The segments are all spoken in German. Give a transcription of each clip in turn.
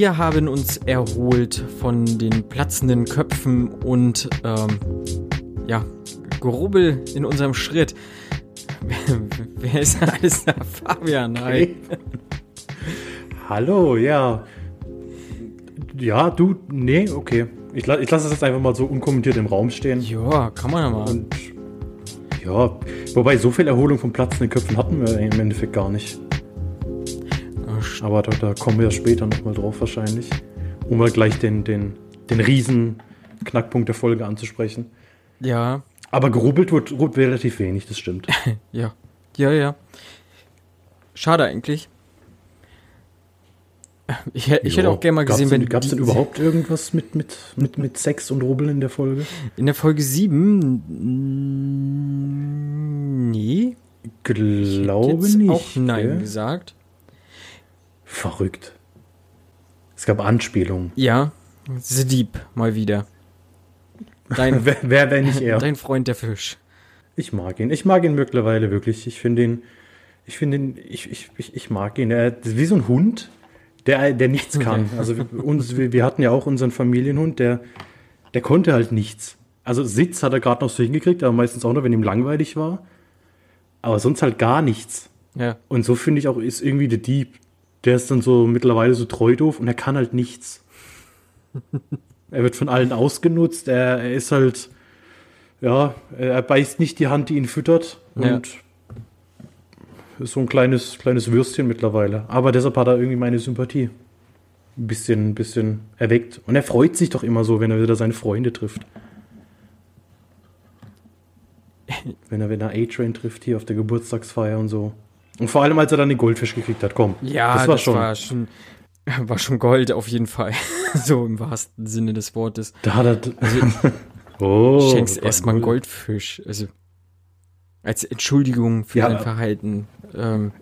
Wir haben uns erholt von den platzenden Köpfen und ähm, ja, Gerubbel in unserem Schritt. Wer ist alles da? Fabian, hi. Hallo, ja. Ja, du, nee, okay. Ich, la ich lasse es jetzt einfach mal so unkommentiert im Raum stehen. Ja, kann man ja mal. Und ja, wobei so viel Erholung von platzenden Köpfen hatten wir im Endeffekt gar nicht. Aber da, da, kommen wir ja später nochmal drauf wahrscheinlich. Um mal gleich den, den, den riesen Knackpunkt der Folge anzusprechen. Ja. Aber gerubbelt wird, wird relativ wenig, das stimmt. ja. Ja, ja. Schade eigentlich. Ich, ich hätte auch gerne mal gesehen, wenn. Gab es denn überhaupt irgendwas mit, mit, mit, mit Sex und Rubbeln in der Folge? In der Folge 7? Nee. Glaube ich nicht. auch Nein ja? gesagt. Verrückt. Es gab Anspielungen. Ja, The Deep mal wieder. Dein, wer, wer, wenn nicht er? Dein Freund der Fisch. Ich mag ihn. Ich mag ihn mittlerweile wirklich. Ich finde ihn, ich finde ihn, ich, ich, ich, ich mag ihn. Er ist wie so ein Hund, der, der nichts kann. Also uns, wir hatten ja auch unseren Familienhund, der, der konnte halt nichts. Also Sitz hat er gerade noch so hingekriegt, aber meistens auch nur, wenn ihm langweilig war. Aber sonst halt gar nichts. Ja. Und so finde ich auch, ist irgendwie der Dieb der ist dann so mittlerweile so treu doof und er kann halt nichts. er wird von allen ausgenutzt, er, er, ist halt, ja, er beißt nicht die Hand, die ihn füttert ja. und ist so ein kleines, kleines Würstchen mittlerweile. Aber deshalb hat er irgendwie meine Sympathie ein bisschen, ein bisschen erweckt. Und er freut sich doch immer so, wenn er wieder seine Freunde trifft. wenn er, wenn er A-Train trifft hier auf der Geburtstagsfeier und so. Und vor allem, als er dann den Goldfisch gekriegt hat, komm. Ja, das war, das schon, war schon. War schon Gold auf jeden Fall. so im wahrsten Sinne des Wortes. Da hat er. Also, oh, schenkst erstmal einen Goldfisch. Also als Entschuldigung für ja, sein Verhalten. Ähm,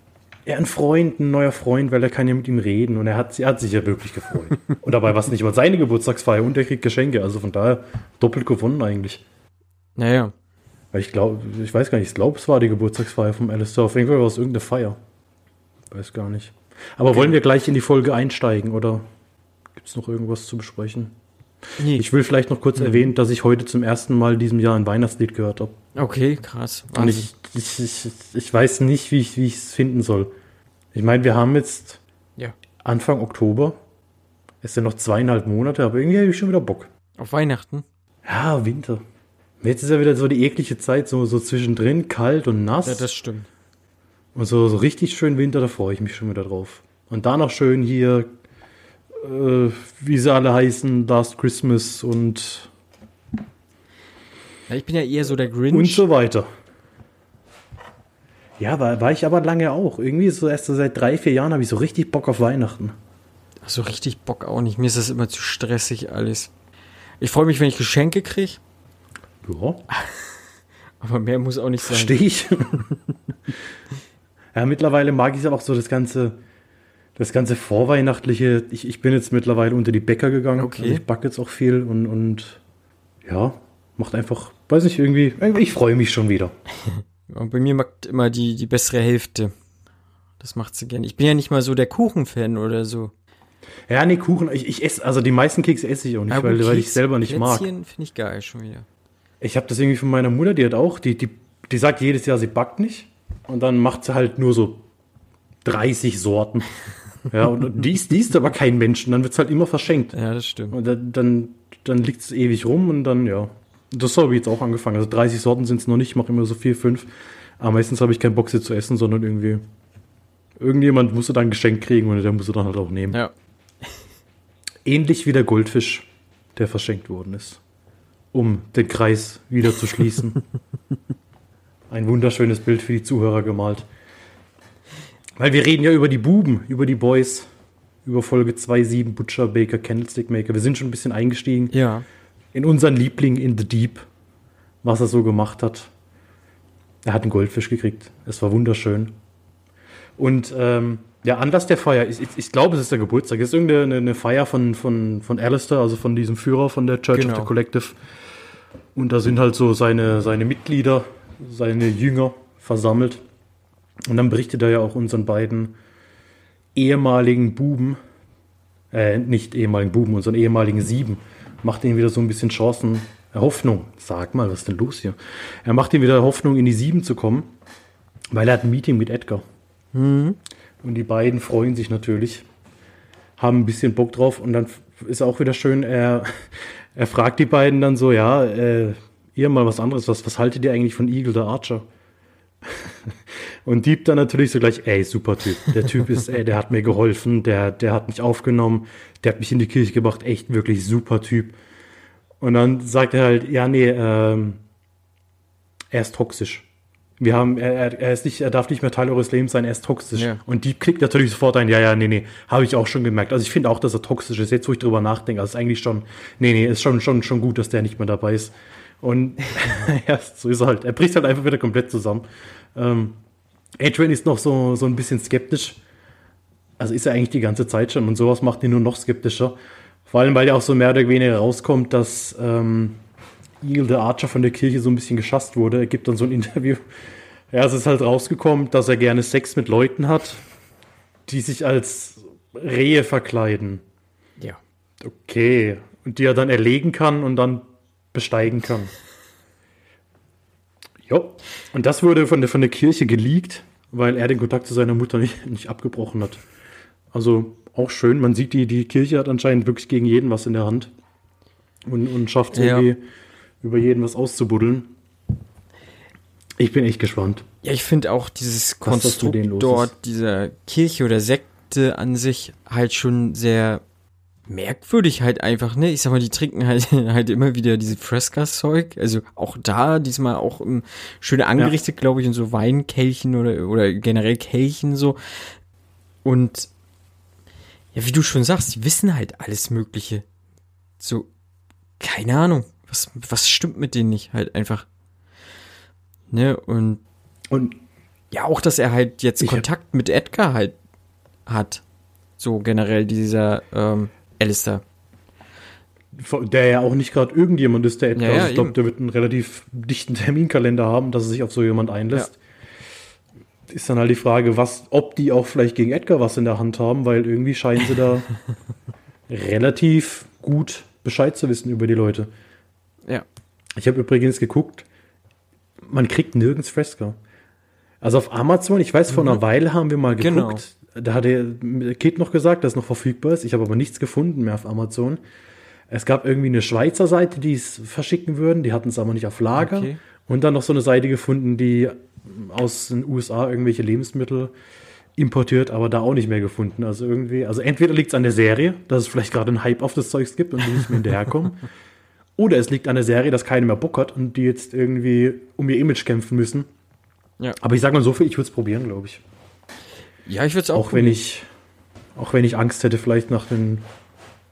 ja, ein Freund, ein neuer Freund, weil er kann ja mit ihm reden und er hat, er hat sich ja wirklich gefreut. und dabei war es nicht mal seine Geburtstagsfeier und er kriegt Geschenke, also von daher doppelt gewonnen eigentlich. Naja. Weil ich glaube, ich weiß gar nicht, ich glaube, es war die Geburtstagsfeier vom Alistair. Auf jeden Fall war es irgendeine Feier. Weiß gar nicht. Aber okay. wollen wir gleich in die Folge einsteigen oder gibt es noch irgendwas zu besprechen? Nee. Ich will vielleicht noch kurz mhm. erwähnen, dass ich heute zum ersten Mal in diesem Jahr ein Weihnachtslied gehört habe. Okay, krass. Wahnsinn. Und ich, ich, ich, ich weiß nicht, wie ich es finden soll. Ich meine, wir haben jetzt ja. Anfang Oktober. Es sind noch zweieinhalb Monate, aber irgendwie habe ich schon wieder Bock. Auf Weihnachten? Ja, Winter. Jetzt ist ja wieder so die eklige Zeit, so, so zwischendrin, kalt und nass. Ja, das stimmt. Und so, so richtig schön Winter, da freue ich mich schon wieder drauf. Und da noch schön hier, äh, wie sie alle heißen, Last Christmas und. Ja, ich bin ja eher so der Grinch. Und so weiter. Ja, war, war ich aber lange auch. Irgendwie so erst so seit drei, vier Jahren habe ich so richtig Bock auf Weihnachten. So richtig Bock auch nicht. Mir ist das immer zu stressig alles. Ich freue mich, wenn ich Geschenke kriege. Ja. Aber mehr muss auch nicht sein. Verstehe ich. ja, mittlerweile mag ich es auch so das ganze, das ganze Vorweihnachtliche. Ich, ich bin jetzt mittlerweile unter die Bäcker gegangen. Okay. Also ich backe jetzt auch viel und, und ja, macht einfach, weiß ich irgendwie, ich freue mich schon wieder. Und bei mir macht immer die, die bessere Hälfte. Das macht sie gerne. Ich bin ja nicht mal so der Kuchenfan oder so. Ja, nee, Kuchen, ich, ich esse, also die meisten Kekse esse ich auch nicht, weil, weil ich selber nicht mag. finde ich geil schon wieder. Ich habe das irgendwie von meiner Mutter, die hat auch, die, die, die sagt jedes Jahr, sie backt nicht. Und dann macht sie halt nur so 30 Sorten. ja, und die ist, die ist aber kein Mensch. Und dann wird es halt immer verschenkt. Ja, das stimmt. Und dann, dann, dann liegt es ewig rum und dann, ja. Das habe ich jetzt auch angefangen. Also 30 Sorten sind es noch nicht, ich mache immer so vier, fünf. Aber meistens habe ich keinen Bock, sie zu essen, sondern irgendwie. Irgendjemand musste dann ein Geschenk kriegen und der musste dann halt auch nehmen. Ja. Ähnlich wie der Goldfisch, der verschenkt worden ist um den Kreis wieder zu schließen. Ein wunderschönes Bild für die Zuhörer gemalt. Weil wir reden ja über die Buben, über die Boys, über Folge 2.7 Butcher Baker Candlestick Maker. Wir sind schon ein bisschen eingestiegen. Ja. In unseren Liebling in the Deep, was er so gemacht hat. Er hat einen Goldfisch gekriegt. Es war wunderschön. Und ähm, ja, Anlass der Feier, ich, ich, ich glaube, es ist der Geburtstag. Es ist irgendeine eine Feier von, von, von Alistair, also von diesem Führer von der Church genau. of the Collective. Und da sind halt so seine, seine Mitglieder, seine Jünger versammelt. Und dann berichtet er ja auch unseren beiden ehemaligen Buben, Äh, nicht ehemaligen Buben, unseren ehemaligen Sieben. Macht ihnen wieder so ein bisschen Chancen, äh, Hoffnung. Sag mal, was ist denn los hier? Er macht ihm wieder Hoffnung, in die Sieben zu kommen, weil er hat ein Meeting mit Edgar. Mhm. Und die beiden freuen sich natürlich, haben ein bisschen Bock drauf und dann ist auch wieder schön, er, er fragt die beiden dann so, ja, äh, ihr mal was anderes, was, was haltet ihr eigentlich von Eagle the Archer? Und Dieb dann natürlich so gleich, ey, super Typ. Der Typ ist, ey, der hat mir geholfen, der, der hat mich aufgenommen, der hat mich in die Kirche gebracht, echt wirklich super Typ. Und dann sagt er halt, ja, nee, ähm, er ist toxisch. Wir haben, er, er ist nicht, er darf nicht mehr Teil eures Lebens sein, er ist toxisch. Ja. Und Dieb klickt natürlich sofort ein, ja, ja, nee, nee, habe ich auch schon gemerkt. Also ich finde auch, dass er toxisch ist, jetzt wo ich drüber nachdenke. Also ist eigentlich schon, nee, nee, ist schon, schon, schon gut, dass der nicht mehr dabei ist. Und ja, so ist er halt. Er bricht halt einfach wieder komplett zusammen. Ähm, Adrian ist noch so, so ein bisschen skeptisch. Also ist er eigentlich die ganze Zeit schon. Und sowas macht ihn nur noch skeptischer. Vor allem, weil ja auch so mehr oder weniger rauskommt, dass ähm, Eagle the Archer von der Kirche so ein bisschen geschasst wurde. Er gibt dann so ein Interview. Ja, es ist halt rausgekommen, dass er gerne Sex mit Leuten hat, die sich als Rehe verkleiden. Ja. Okay. Und die er dann erlegen kann und dann besteigen kann. Jo. Und das wurde von der, von der Kirche geleakt, weil er den Kontakt zu seiner Mutter nicht, nicht abgebrochen hat. Also auch schön. Man sieht, die, die Kirche hat anscheinend wirklich gegen jeden was in der Hand. Und, und schafft es Ja. Über jeden was auszubuddeln. Ich bin echt gespannt. Ja, ich finde auch dieses Konstrukt dort, dieser Kirche oder Sekte an sich halt schon sehr merkwürdig halt einfach, ne? Ich sag mal, die trinken halt, halt immer wieder diese Fresca-Zeug. Also auch da, diesmal auch um, schön angerichtet, glaube ich, in so Weinkelchen oder, oder generell Kelchen so. Und ja, wie du schon sagst, die wissen halt alles Mögliche. So, keine Ahnung. Was, was stimmt mit denen nicht halt einfach? Ne? Und Und ja, auch, dass er halt jetzt Kontakt mit Edgar halt hat. So generell dieser ähm, Alistair. der ja auch nicht gerade irgendjemand ist, der Edgar. Ja, ja, also ich glaube, der wird einen relativ dichten Terminkalender haben, dass er sich auf so jemand einlässt. Ist dann halt die Frage, was, ob die auch vielleicht gegen Edgar was in der Hand haben, weil irgendwie scheinen sie da relativ gut Bescheid zu wissen über die Leute. Ja. Ich habe übrigens geguckt, man kriegt nirgends Fresca. Also auf Amazon, ich weiß, vor einer Weile haben wir mal Genau. geguckt. Da hat der Kid noch gesagt, dass es noch verfügbar ist. Ich habe aber nichts gefunden mehr auf Amazon. Es gab irgendwie eine Schweizer Seite, die es verschicken würden. Die hatten es aber nicht auf Lager. Okay. Und dann noch so eine Seite gefunden, die aus den USA irgendwelche Lebensmittel importiert, aber da auch nicht mehr gefunden. Also irgendwie, also entweder liegt es an der Serie, dass es vielleicht gerade einen Hype auf das Zeugs gibt und die nicht mehr hinterherkommen. Oder es liegt an der Serie, dass keiner mehr Bock hat und die jetzt irgendwie um ihr Image kämpfen müssen. Ja. Aber ich sage mal so viel, ich würde es probieren, glaube ich. Ja, ich würde es auch, Auch wenn ich, auch wenn ich Angst hätte, vielleicht nach den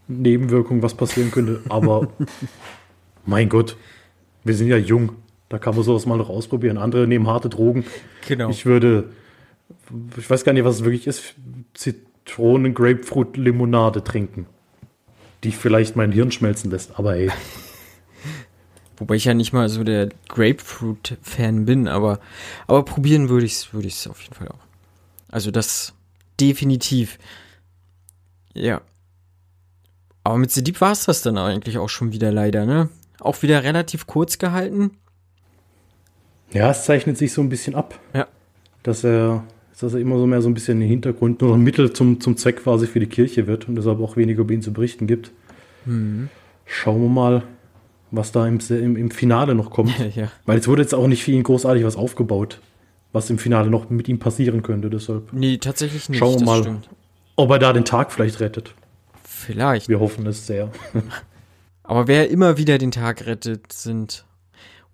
Nebenwirkungen was passieren könnte. Aber mein Gott, wir sind ja jung. Da kann man sowas mal noch ausprobieren. Andere nehmen harte Drogen. Genau. Ich würde, ich weiß gar nicht, was es wirklich ist, Zitronen, Grapefruit, Limonade trinken. Die vielleicht mein Hirn schmelzen lässt. Aber ey, Wobei ich ja nicht mal so der Grapefruit-Fan bin, aber, aber probieren würde ich es würde ich's auf jeden Fall auch. Also das definitiv. Ja. Aber mit The Deep war es das dann eigentlich auch schon wieder leider, ne? Auch wieder relativ kurz gehalten. ja, es zeichnet sich so ein bisschen ab. Ja. Dass er, dass er immer so mehr so ein bisschen im Hintergrund nur ein Mittel zum, zum Zweck quasi für die Kirche wird und deshalb auch weniger über ihn zu berichten gibt. Schauen wir mal, was da im, im, im Finale noch kommt. ja. Weil es wurde jetzt auch nicht für ihn großartig was aufgebaut, was im Finale noch mit ihm passieren könnte. Deshalb, Nee, tatsächlich nicht. Schauen wir mal. stimmt. ob er da den Tag vielleicht rettet. Vielleicht. Wir hoffen es sehr. Aber wer immer wieder den Tag rettet, sind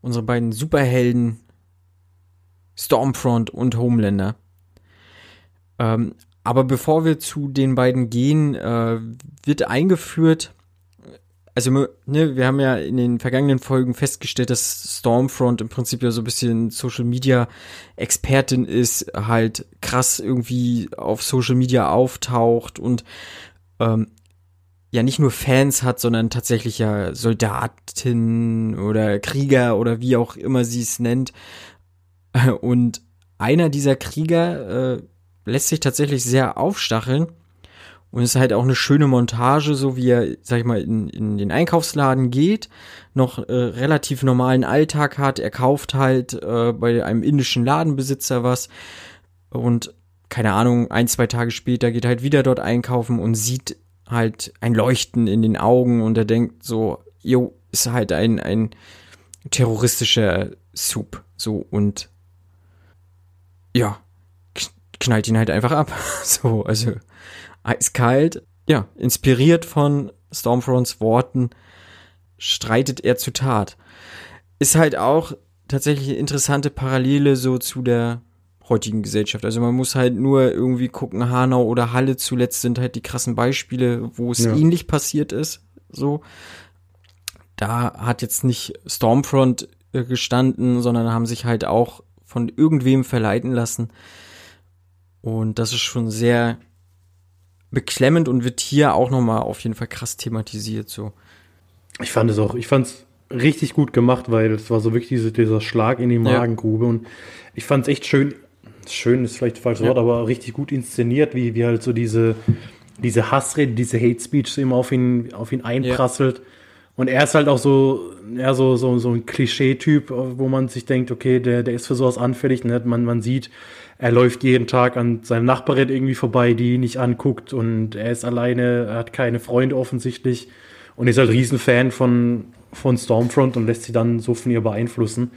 unsere beiden Superhelden Stormfront und Homelander. Ähm, aber bevor wir zu den beiden gehen, äh, wird eingeführt, also ne, wir haben ja in den vergangenen Folgen festgestellt, dass Stormfront im Prinzip ja so ein bisschen Social Media Expertin ist, halt krass irgendwie auf Social Media auftaucht und ähm, ja nicht nur Fans hat, sondern tatsächlich ja Soldaten oder Krieger oder wie auch immer sie es nennt. Und einer dieser Krieger äh, lässt sich tatsächlich sehr aufstacheln Und es ist halt auch eine schöne Montage, so wie er, sag ich mal, in, in den Einkaufsladen geht, noch äh, relativ normalen Alltag hat. Er kauft halt äh, bei einem indischen Ladenbesitzer was und keine Ahnung, ein, zwei Tage später geht halt wieder dort einkaufen und sieht halt ein Leuchten in den Augen und er denkt so, jo, ist halt ein, ein terroristischer Soup. So und ja, knallt ihn halt einfach ab. So, also eiskalt, ja, inspiriert von Stormfronts Worten, streitet er zu Tat. Ist halt auch tatsächlich eine interessante Parallele so zu der heutigen Gesellschaft. Also man muss halt nur irgendwie gucken, Hanau oder Halle zuletzt sind halt die krassen Beispiele, wo es ja. ähnlich passiert ist. So. Da hat jetzt nicht Stormfront äh, gestanden, sondern haben sich halt auch von irgendwem verleiten lassen. Und das ist schon sehr beklemmend und wird hier auch nochmal auf jeden Fall krass thematisiert. So. Ich fand es auch, ich fand es richtig gut gemacht, weil es war so wirklich diese, dieser Schlag in die Magengrube. Ja. Und ich fand es echt schön, schön ist vielleicht falsch Wort, ja. aber richtig gut inszeniert, wie, wie halt so diese, diese Hassrede, diese Hate Speech so immer auf ihn, auf ihn einprasselt. Ja. Und er ist halt auch so, ja, so, so, so ein Klischee-Typ, wo man sich denkt, okay, der, der ist für sowas anfällig. Ne? Man, man sieht, er läuft jeden Tag an seinem Nachbarin irgendwie vorbei, die ihn nicht anguckt und er ist alleine, er hat keine Freunde offensichtlich und ist halt Riesenfan von, von Stormfront und lässt sie dann so von ihr beeinflussen.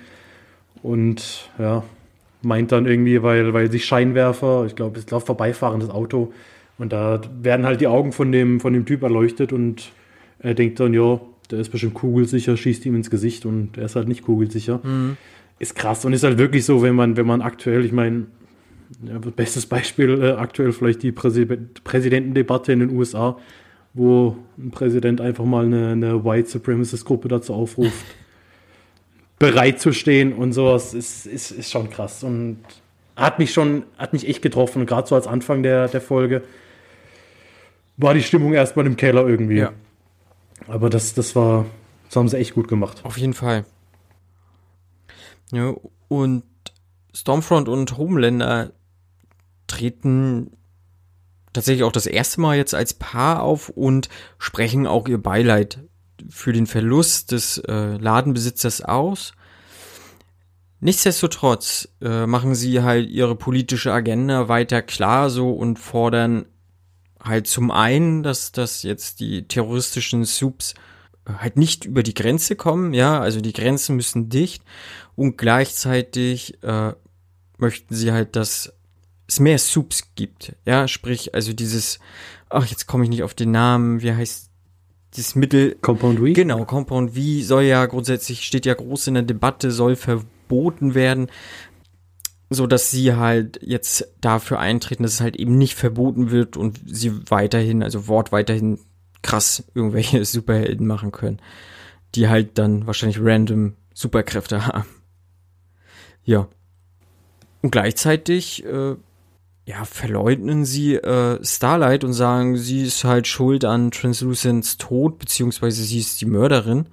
Und ja, meint dann irgendwie, weil, weil sich Scheinwerfer, ich glaube, es läuft vorbeifahrendes Auto und da werden halt die Augen von dem, von dem Typ erleuchtet und er denkt dann, ja, der ist bestimmt kugelsicher, schießt ihm ins Gesicht und er ist halt nicht kugelsicher. Mhm. Ist krass und ist halt wirklich so, wenn man, wenn man aktuell, ich meine, ja, bestes Beispiel äh, aktuell vielleicht die Präsi Präsidentendebatte in den USA, wo ein Präsident einfach mal eine, eine White Supremacist Gruppe dazu aufruft, bereit zu stehen und sowas, ist, ist, ist schon krass und hat mich schon, hat mich echt getroffen, gerade so als Anfang der, der Folge war die Stimmung erstmal im Keller irgendwie. Ja. Aber das, das war, das haben sie echt gut gemacht. Auf jeden Fall. Ja, und Stormfront und Homelander treten tatsächlich auch das erste Mal jetzt als Paar auf und sprechen auch ihr Beileid für den Verlust des äh, Ladenbesitzers aus. Nichtsdestotrotz äh, machen sie halt ihre politische Agenda weiter klar so und fordern halt zum einen, dass, dass jetzt die terroristischen Subs äh, halt nicht über die Grenze kommen, ja, also die Grenzen müssen dicht und gleichzeitig äh, möchten sie halt, dass es mehr Subs gibt, ja, sprich, also dieses, ach, jetzt komme ich nicht auf den Namen, wie heißt dieses Mittel. Compound V? Genau, Compound V soll ja grundsätzlich, steht ja groß in der Debatte, soll verboten werden so dass sie halt jetzt dafür eintreten, dass es halt eben nicht verboten wird und sie weiterhin, also Wort weiterhin krass irgendwelche Superhelden machen können, die halt dann wahrscheinlich random Superkräfte haben. Ja. Und gleichzeitig, äh, ja, verleugnen sie äh, Starlight und sagen, sie ist halt schuld an Translucents Tod, beziehungsweise sie ist die Mörderin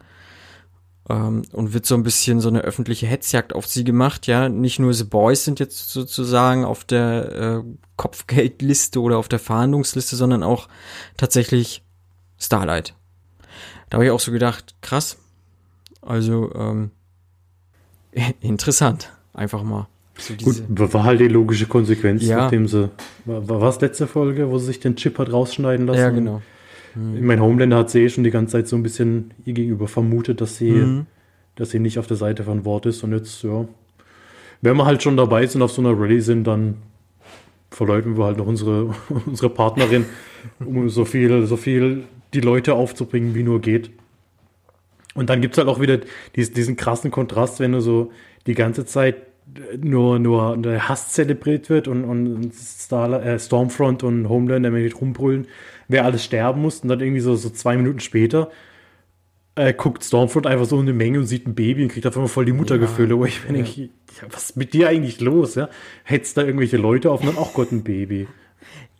ähm, und wird so ein bisschen so eine öffentliche Hetzjagd auf sie gemacht. Ja, nicht nur The Boys sind jetzt sozusagen auf der äh, Kopfgeldliste oder auf der Fahndungsliste, sondern auch tatsächlich Starlight. Da habe ich auch so gedacht, krass. Also ähm, interessant, einfach mal. So Gut, war halt die logische Konsequenz, ja. nachdem sie. War, war es letzte Folge, wo sie sich den Chip hat rausschneiden lassen? Ja, genau. Mhm. Mein Homelander hat sie eh schon die ganze Zeit so ein bisschen ihr gegenüber vermutet, dass sie, mhm. dass sie nicht auf der Seite von Wort ist. Und jetzt, ja, wenn wir halt schon dabei sind, auf so einer Rallye sind, dann verleugnen wir halt noch unsere, unsere Partnerin, um so viel, so viel die Leute aufzubringen, wie nur geht. Und dann gibt es halt auch wieder diesen, diesen krassen Kontrast, wenn du so die ganze Zeit nur, nur der Hass zelebriert wird und, und Star, äh, Stormfront und Homelander mit rumbrüllen, wer alles sterben muss. Und dann irgendwie so, so zwei Minuten später äh, guckt Stormfront einfach so in eine Menge und sieht ein Baby und kriegt auf einmal voll die Muttergefühle. Ja, wo ich mir ja. denke, was ist mit dir eigentlich los? Ja? Hättest da irgendwelche Leute auf und dann, ach Gott, ein Baby.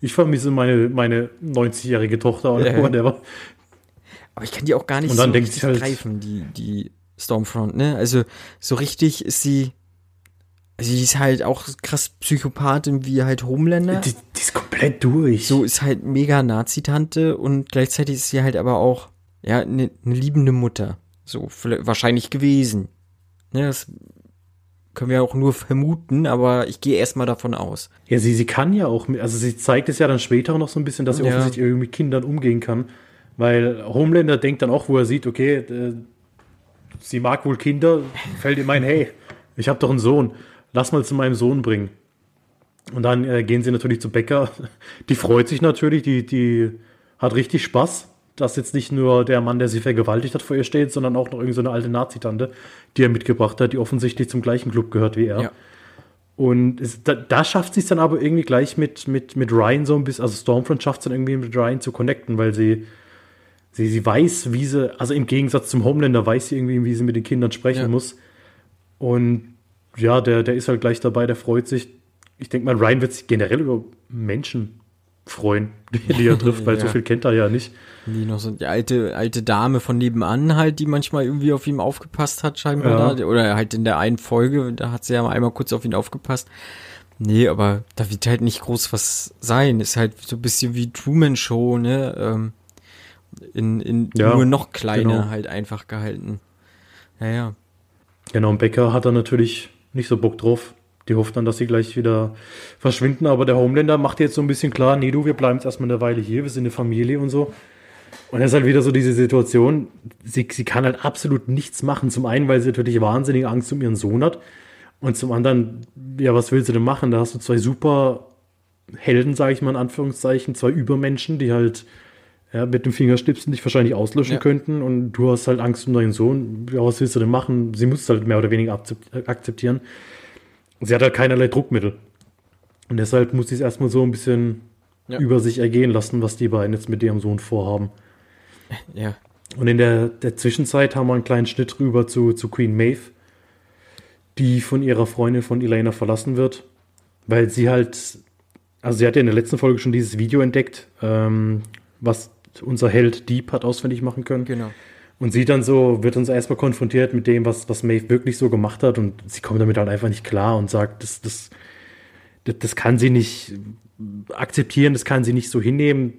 Ich vermisse meine, meine 90-jährige Tochter oder ja. whatever. Aber ich kann die auch gar nicht und dann so halt, greifen, die, die Stormfront, ne? Also so richtig ist sie Die ist halt auch krass Psychopathin wie halt Homelander. Die, die ist komplett durch. So ist halt mega Nazi-Tante und gleichzeitig ist sie halt aber auch, ja, eine ne liebende Mutter. So, wahrscheinlich gewesen. Ne, das können wir auch nur vermuten, aber ich gehe erstmal davon aus. Ja, sie, sie kann ja auch, also sie zeigt es ja dann später auch noch so ein bisschen, dass sie ja. offensichtlich irgendwie mit Kindern umgehen kann. Weil Homelander denkt dann auch, wo er sieht, okay, äh, sie mag wohl Kinder, fällt ihm ein, hey, ich habe doch einen Sohn, lass mal zu meinem Sohn bringen. Und dann äh, gehen sie natürlich zu Bäcker. Die freut sich natürlich, die, die hat richtig Spaß, dass jetzt nicht nur der Mann, der sie vergewaltigt hat, vor ihr steht, sondern auch noch irgendeine so alte Nazi-Tante, die er mitgebracht hat, die offensichtlich zum gleichen Club gehört wie er. Ja. Und es, da, da, schafft sie es dann aber irgendwie gleich mit, mit, mit Ryan so ein bisschen, also Stormfront schafft es dann irgendwie mit Ryan zu connecten, weil sie, sie, sie weiß, wie sie, also im Gegensatz zum Homelander weiß sie irgendwie, wie sie mit den Kindern sprechen ja. muss. Und ja, der, der ist halt gleich dabei, der freut sich. Ich denke mal, Ryan wird sich generell über Menschen freuen, die, die er trifft, weil ja. so viel kennt er ja nicht. Die noch so die alte, alte Dame von nebenan halt, die manchmal irgendwie auf ihm aufgepasst hat, scheinbar ja. da. Oder halt in der einen Folge, da hat sie ja einmal kurz auf ihn aufgepasst. Nee, aber da wird halt nicht groß was sein. Ist halt so ein bisschen wie Truman Show, ne? Ähm, in, in ja, nur noch kleiner genau. halt einfach gehalten. Ja, ja. Genau, und Becker hat da natürlich nicht so Bock drauf. Die hofft dann, dass sie gleich wieder verschwinden. Aber der Homelander macht jetzt so ein bisschen klar, nee, du, wir bleiben jetzt erstmal eine Weile hier, wir sind eine Familie und so. Und es ist halt wieder so diese Situation, sie, sie kann halt absolut nichts machen. Zum einen, weil sie natürlich wahnsinnige Angst um ihren Sohn hat. Und zum anderen, ja, was will sie denn machen? Da hast du zwei super Helden, sage ich mal in Anführungszeichen, zwei Übermenschen, die halt ja, mit dem Fingerstipsen dich wahrscheinlich auslöschen ja. könnten und du hast halt Angst um deinen Sohn. Ja, was willst du denn machen? Sie muss es halt mehr oder weniger akzeptieren. Sie hat halt keinerlei Druckmittel. Und deshalb muss sie es erstmal so ein bisschen ja. über sich ergehen lassen, was die beiden jetzt mit ihrem Sohn vorhaben. Ja. Und in der, der Zwischenzeit haben wir einen kleinen Schnitt rüber zu, zu Queen Maeve, die von ihrer Freundin von Elena verlassen wird, weil sie halt, also sie hat ja in der letzten Folge schon dieses Video entdeckt, ähm, was unser Held Deep hat auswendig machen können. Genau. Und sie dann so, wird uns erstmal konfrontiert mit dem, was, was Maeve wirklich so gemacht hat und sie kommt damit halt einfach nicht klar und sagt, das, das, das, das kann sie nicht akzeptieren, das kann sie nicht so hinnehmen.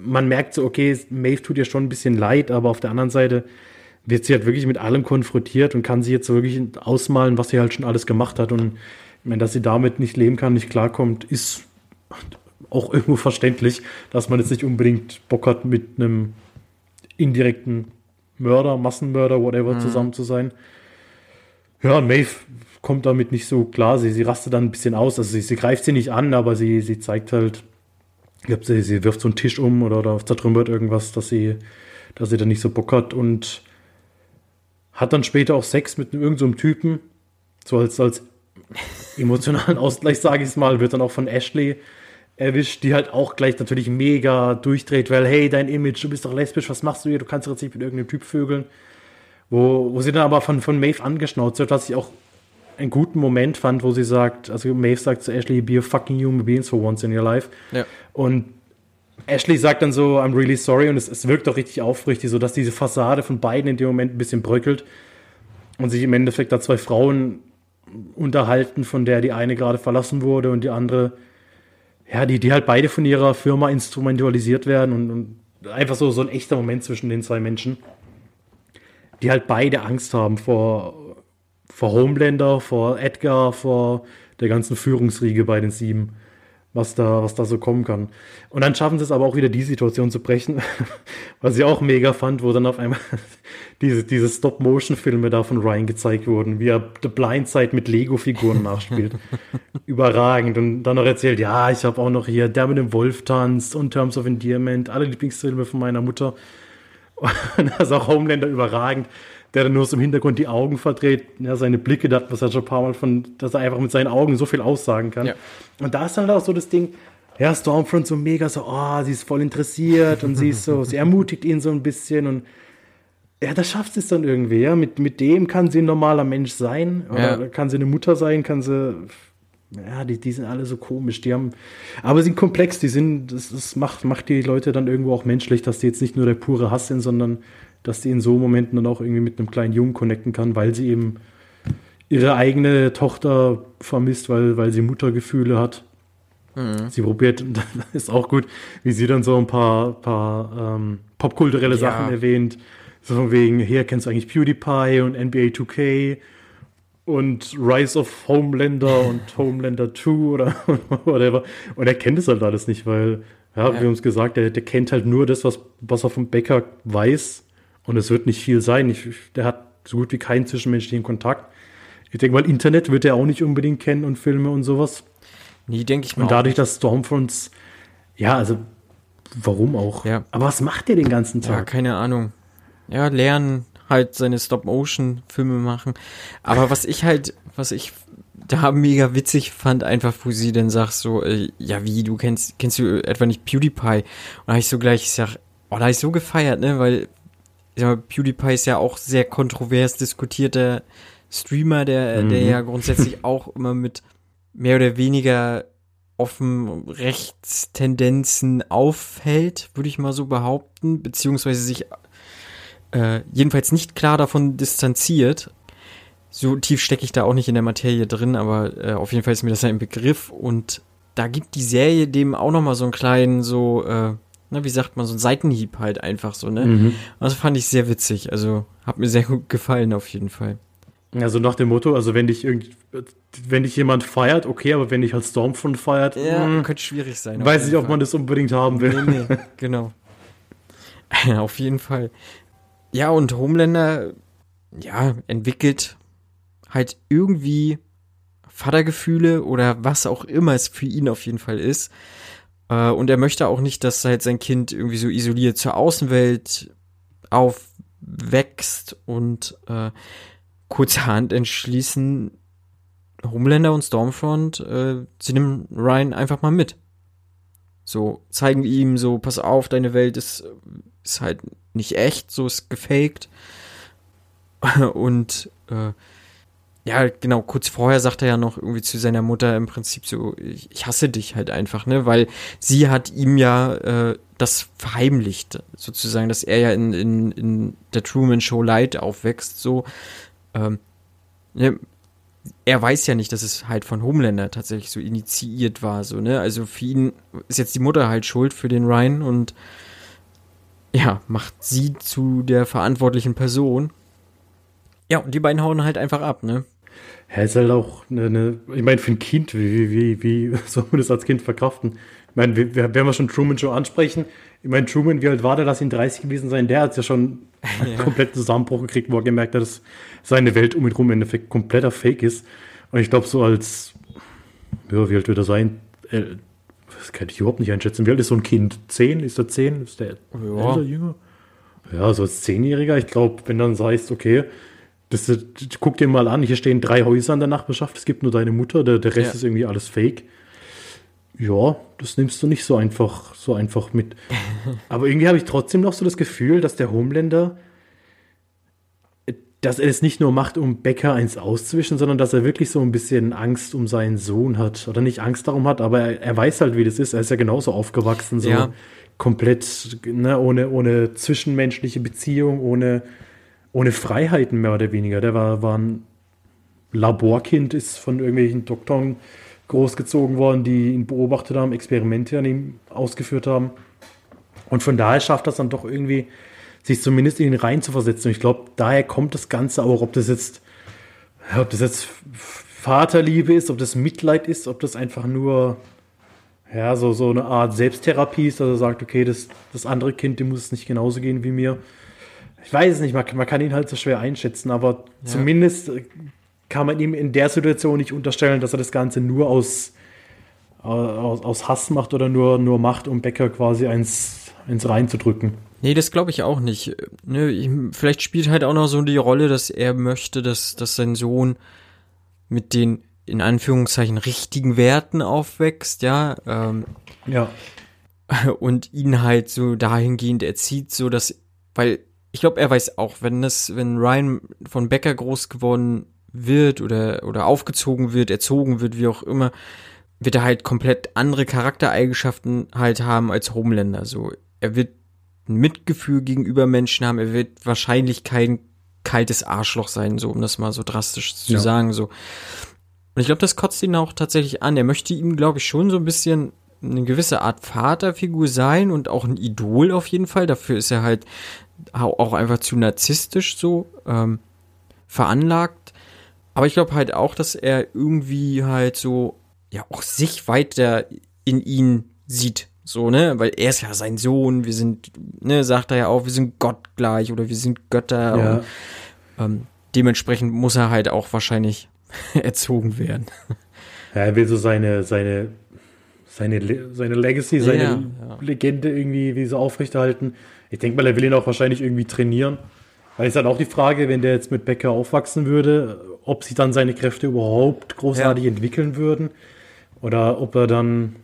Man merkt so, okay, Maeve tut ihr schon ein bisschen leid, aber auf der anderen Seite wird sie halt wirklich mit allem konfrontiert und kann sie jetzt so wirklich ausmalen, was sie halt schon alles gemacht hat. Und meine, dass sie damit nicht leben kann, nicht klarkommt, ist auch irgendwo verständlich, dass man jetzt nicht unbedingt Bock hat, mit einem indirekten Mörder, Massenmörder, whatever, mhm. zusammen zu sein. Ja, Maeve kommt damit nicht so klar. Sie, sie rastet dann ein bisschen aus. Also sie, sie greift sie nicht an, aber sie, sie zeigt halt, ich glaube, sie, sie wirft so einen Tisch um oder, oder zertrümmert irgendwas, dass sie, dass sie da nicht so Bock hat und hat dann später auch Sex mit irgendeinem so Typen. So als, als emotionalen Ausgleich, sage ich es mal, wird dann auch von Ashley erwischt, die halt auch gleich natürlich mega durchdreht, weil, hey, dein Image, du bist doch lesbisch, was machst du hier? Du kannst doch jetzt nicht mit irgendeinem Typ vögeln. Wo, wo sie dann aber von, von Maeve angeschnauzt wird, was ich auch einen guten Moment fand, wo sie sagt, also Maeve sagt zu Ashley, be a fucking human being for once in your life. Ja. Und Ashley sagt dann so, I'm really sorry und es, es wirkt auch richtig aufrichtig, so dass diese Fassade von beiden in dem Moment ein bisschen bröckelt und sich im Endeffekt da zwei Frauen unterhalten, von der die eine gerade verlassen wurde und die andere ja, die, die halt beide von ihrer Firma instrumentalisiert werden und, und einfach so, so ein echter Moment zwischen den zwei Menschen, die halt beide Angst haben vor, vor Homelander, vor Edgar, vor der ganzen Führungsriege bei den Sieben was da, was da so kommen kann. Und dann schaffen sie es aber auch wieder, die Situation zu brechen, was ich auch mega fand, wo dann auf einmal diese, diese Stop-Motion-Filme da von Ryan gezeigt wurden, wie er The Blind Side mit Lego-Figuren nachspielt. Überragend. Und dann noch erzählt, ja, ich habe auch noch hier Der mit dem Wolf tanzt und Terms of Endearment, alle Lieblingsfilme von meiner Mutter. Und das ist auch Homelander überragend der dann nur so im Hintergrund die Augen verdreht, ja, seine Blicke, das, was er schon ein paar Mal von, dass er einfach mit seinen Augen so viel aussagen kann. Ja. Und da ist dann auch so das Ding, ja, Stormfront so mega so, oh, sie ist voll interessiert und sie ist so, sie ermutigt ihn so ein bisschen und ja, das schafft sie es dann irgendwie, ja. Mit, mit dem kann sie ein normaler Mensch sein, oder ja. kann sie eine Mutter sein, kann sie, ja, die, die sind alle so komisch, die haben, aber sie sind komplex, die sind, das, das macht, macht die Leute dann irgendwo auch menschlich, dass die jetzt nicht nur der pure Hass sind, sondern dass die in so Momenten dann auch irgendwie mit einem kleinen Jungen connecten kann, weil sie eben ihre eigene Tochter vermisst, weil, weil sie Muttergefühle hat. Mhm. Sie probiert, das ist auch gut, wie sie dann so ein paar, paar ähm, popkulturelle Ja. Sachen erwähnt. So von wegen, hier kennst du eigentlich PewDiePie und NBA 2K und Rise of Homelander und Homelander 2 oder whatever. Und er kennt es halt alles nicht, weil, ja, Ja. haben es gesagt, der, der kennt halt nur das, was, was er vom Bäcker weiß. Und es wird nicht viel sein. Ich, der hat so gut wie keinen zwischenmenschlichen Kontakt. Ich denke mal, Internet wird er auch nicht unbedingt kennen und Filme und sowas. Nee, denke ich mal. Und dadurch, dass Stormfronts, ja, also, warum auch? Ja. Aber was macht der den ganzen Ja, Tag? keine Ahnung. Ja, lernen, halt seine Stop-Motion-Filme machen. Aber was ich halt, was ich da mega witzig fand, einfach, wo sie dann sagt so, äh, ja wie, du kennst, kennst du etwa nicht PewDiePie? Und da hab ich so gleich, ich sag, oh, da hab ich so gefeiert, ne, weil, ich sag mal, PewDiePie ist ja auch sehr kontrovers diskutierter Streamer, der, der Mhm. ja grundsätzlich auch immer mit mehr oder weniger offen Rechtstendenzen auffällt, würde ich mal so behaupten, beziehungsweise sich äh, jedenfalls nicht klar davon distanziert. So tief stecke ich da auch nicht in der Materie drin, aber äh, auf jeden Fall ist mir das ein Begriff und da gibt die Serie dem auch noch mal so einen kleinen so äh, na, wie sagt man, so einen Seitenhieb halt einfach so, ne? Mhm. Das fand ich sehr witzig, also hat mir sehr gut gefallen auf jeden Fall. Also nach dem Motto, also wenn dich irgend, wenn dich jemand feiert, okay, aber wenn dich halt Stormfront feiert, Ja, mh, könnte schwierig sein. weiß ich, ob man das unbedingt haben will. Nee, nee, genau. Auf jeden Fall. Ja, und Homelander, ja, entwickelt halt irgendwie Vatergefühle oder was auch immer es für ihn auf jeden Fall ist. Äh, Und er möchte auch nicht, dass halt sein Kind irgendwie so isoliert zur Außenwelt aufwächst und äh, kurzerhand entschließen Homelander und Stormfront, äh, sie nehmen Ryan einfach mal mit. So, zeigen ihm so, pass auf, deine Welt ist, ist halt nicht echt, so ist gefaked. Und äh, ja, genau, kurz vorher sagt er ja noch irgendwie zu seiner Mutter im Prinzip so, ich, ich hasse dich halt einfach, ne? Weil sie hat ihm ja äh, das verheimlicht, sozusagen, dass er ja in, in, in der Truman Show Light aufwächst, so. Ähm, ne? er weiß ja nicht, dass es halt von Homelander tatsächlich so initiiert war, so, ne? Also für ihn ist jetzt die Mutter halt schuld für den Ryan und ja, macht sie zu der verantwortlichen Person. Ja, und die beiden hauen halt einfach ab, ne? Ja, ist halt auch eine, eine ich meine, für ein Kind, wie, wie, wie, wie soll man das als Kind verkraften? Ich meine, wir, wir- wenn wir schon Truman Show ansprechen, ich meine, Truman, wie alt war der, lass ihn 30 gewesen sein, der hat ja schon einen Ja. kompletten Zusammenbruch gekriegt, wo er gemerkt hat, dass seine Welt um ihn rum im Endeffekt kompletter Fake ist. Und ich glaube, so als, ja, wie alt wird er sein? Äh, Das kann ich überhaupt nicht einschätzen. Wie alt ist so ein Kind? Zehn? Ist er zehn? Ist der Ja. älter, jünger? Ja, so als Zehnjähriger. Ich glaube, wenn dann sagst, okay, das, guck dir mal an, hier stehen drei Häuser in der Nachbarschaft, es gibt nur deine Mutter, der, der Rest Ja. ist irgendwie alles fake. Ja, das nimmst du nicht so einfach, so einfach mit. Aber irgendwie habe ich trotzdem noch so das Gefühl, dass der Homelander, dass er es nicht nur macht, um Becker eins auszuwischen, sondern dass er wirklich so ein bisschen Angst um seinen Sohn hat. Oder nicht Angst darum hat, aber er, er weiß halt, wie das ist. Er ist ja genauso aufgewachsen, so Ja. komplett, ne, ohne, ohne zwischenmenschliche Beziehung, ohne, ohne Freiheiten mehr oder weniger. Der war, war ein Laborkind, ist von irgendwelchen Doktoren großgezogen worden, die ihn beobachtet haben, Experimente an ihm ausgeführt haben. Und von daher schafft das dann doch irgendwie, sich zumindest in ihn reinzuversetzen. Und ich glaube, daher kommt das Ganze auch, ob das jetzt, ob das jetzt Vaterliebe ist, ob das Mitleid ist, ob das einfach nur, ja, so, so eine Art Selbsttherapie ist, dass er sagt, okay, das, das andere Kind, dem muss es nicht genauso gehen wie mir. Ich weiß es nicht, man, man kann ihn halt so schwer einschätzen, aber Ja. zumindest äh, kann man ihm in der Situation nicht unterstellen, dass er das Ganze nur aus, aus, aus Hass macht oder nur, nur macht, um Becker quasi eins, eins reinzudrücken. Nee, das glaube ich auch nicht. Ne, ich, vielleicht spielt halt auch noch so die Rolle, dass er möchte, dass, dass sein Sohn mit den in Anführungszeichen richtigen Werten aufwächst, ja, ähm, Ja. und ihn halt so dahingehend erzieht, so dass, weil ich glaube, er weiß auch, wenn das, wenn Ryan von Becker groß geworden wird oder oder aufgezogen wird, erzogen wird, wie auch immer, wird er halt komplett andere Charaktereigenschaften halt haben als Homelander. So, er wird ein Mitgefühl gegenüber Menschen haben, er wird wahrscheinlich kein kaltes Arschloch sein, so um das mal so drastisch zu Ja. sagen. So. Und ich glaube, das kotzt ihn auch tatsächlich an. Er möchte ihm, glaube ich, schon so ein bisschen eine gewisse Art Vaterfigur sein und auch ein Idol auf jeden Fall. Dafür ist er halt auch einfach zu narzisstisch so ähm, veranlagt. Aber ich glaube halt auch, dass er irgendwie halt so, ja, auch sich weiter in ihn sieht. So, ne? Weil er ist ja sein Sohn, wir sind, ne, sagt er ja auch, wir sind gottgleich oder wir sind Götter. Ja. Und, ähm, dementsprechend muss er halt auch wahrscheinlich erzogen werden. Ja, er will so seine, seine, seine, Le- seine Legacy, seine Ja, ja. Legende irgendwie wie so aufrechterhalten. Ich denke mal, er will ihn auch wahrscheinlich irgendwie trainieren. Weil es halt auch die Frage, wenn der jetzt mit Becker aufwachsen würde, ob sich dann seine Kräfte überhaupt großartig entwickeln würden. Oder ob er dann.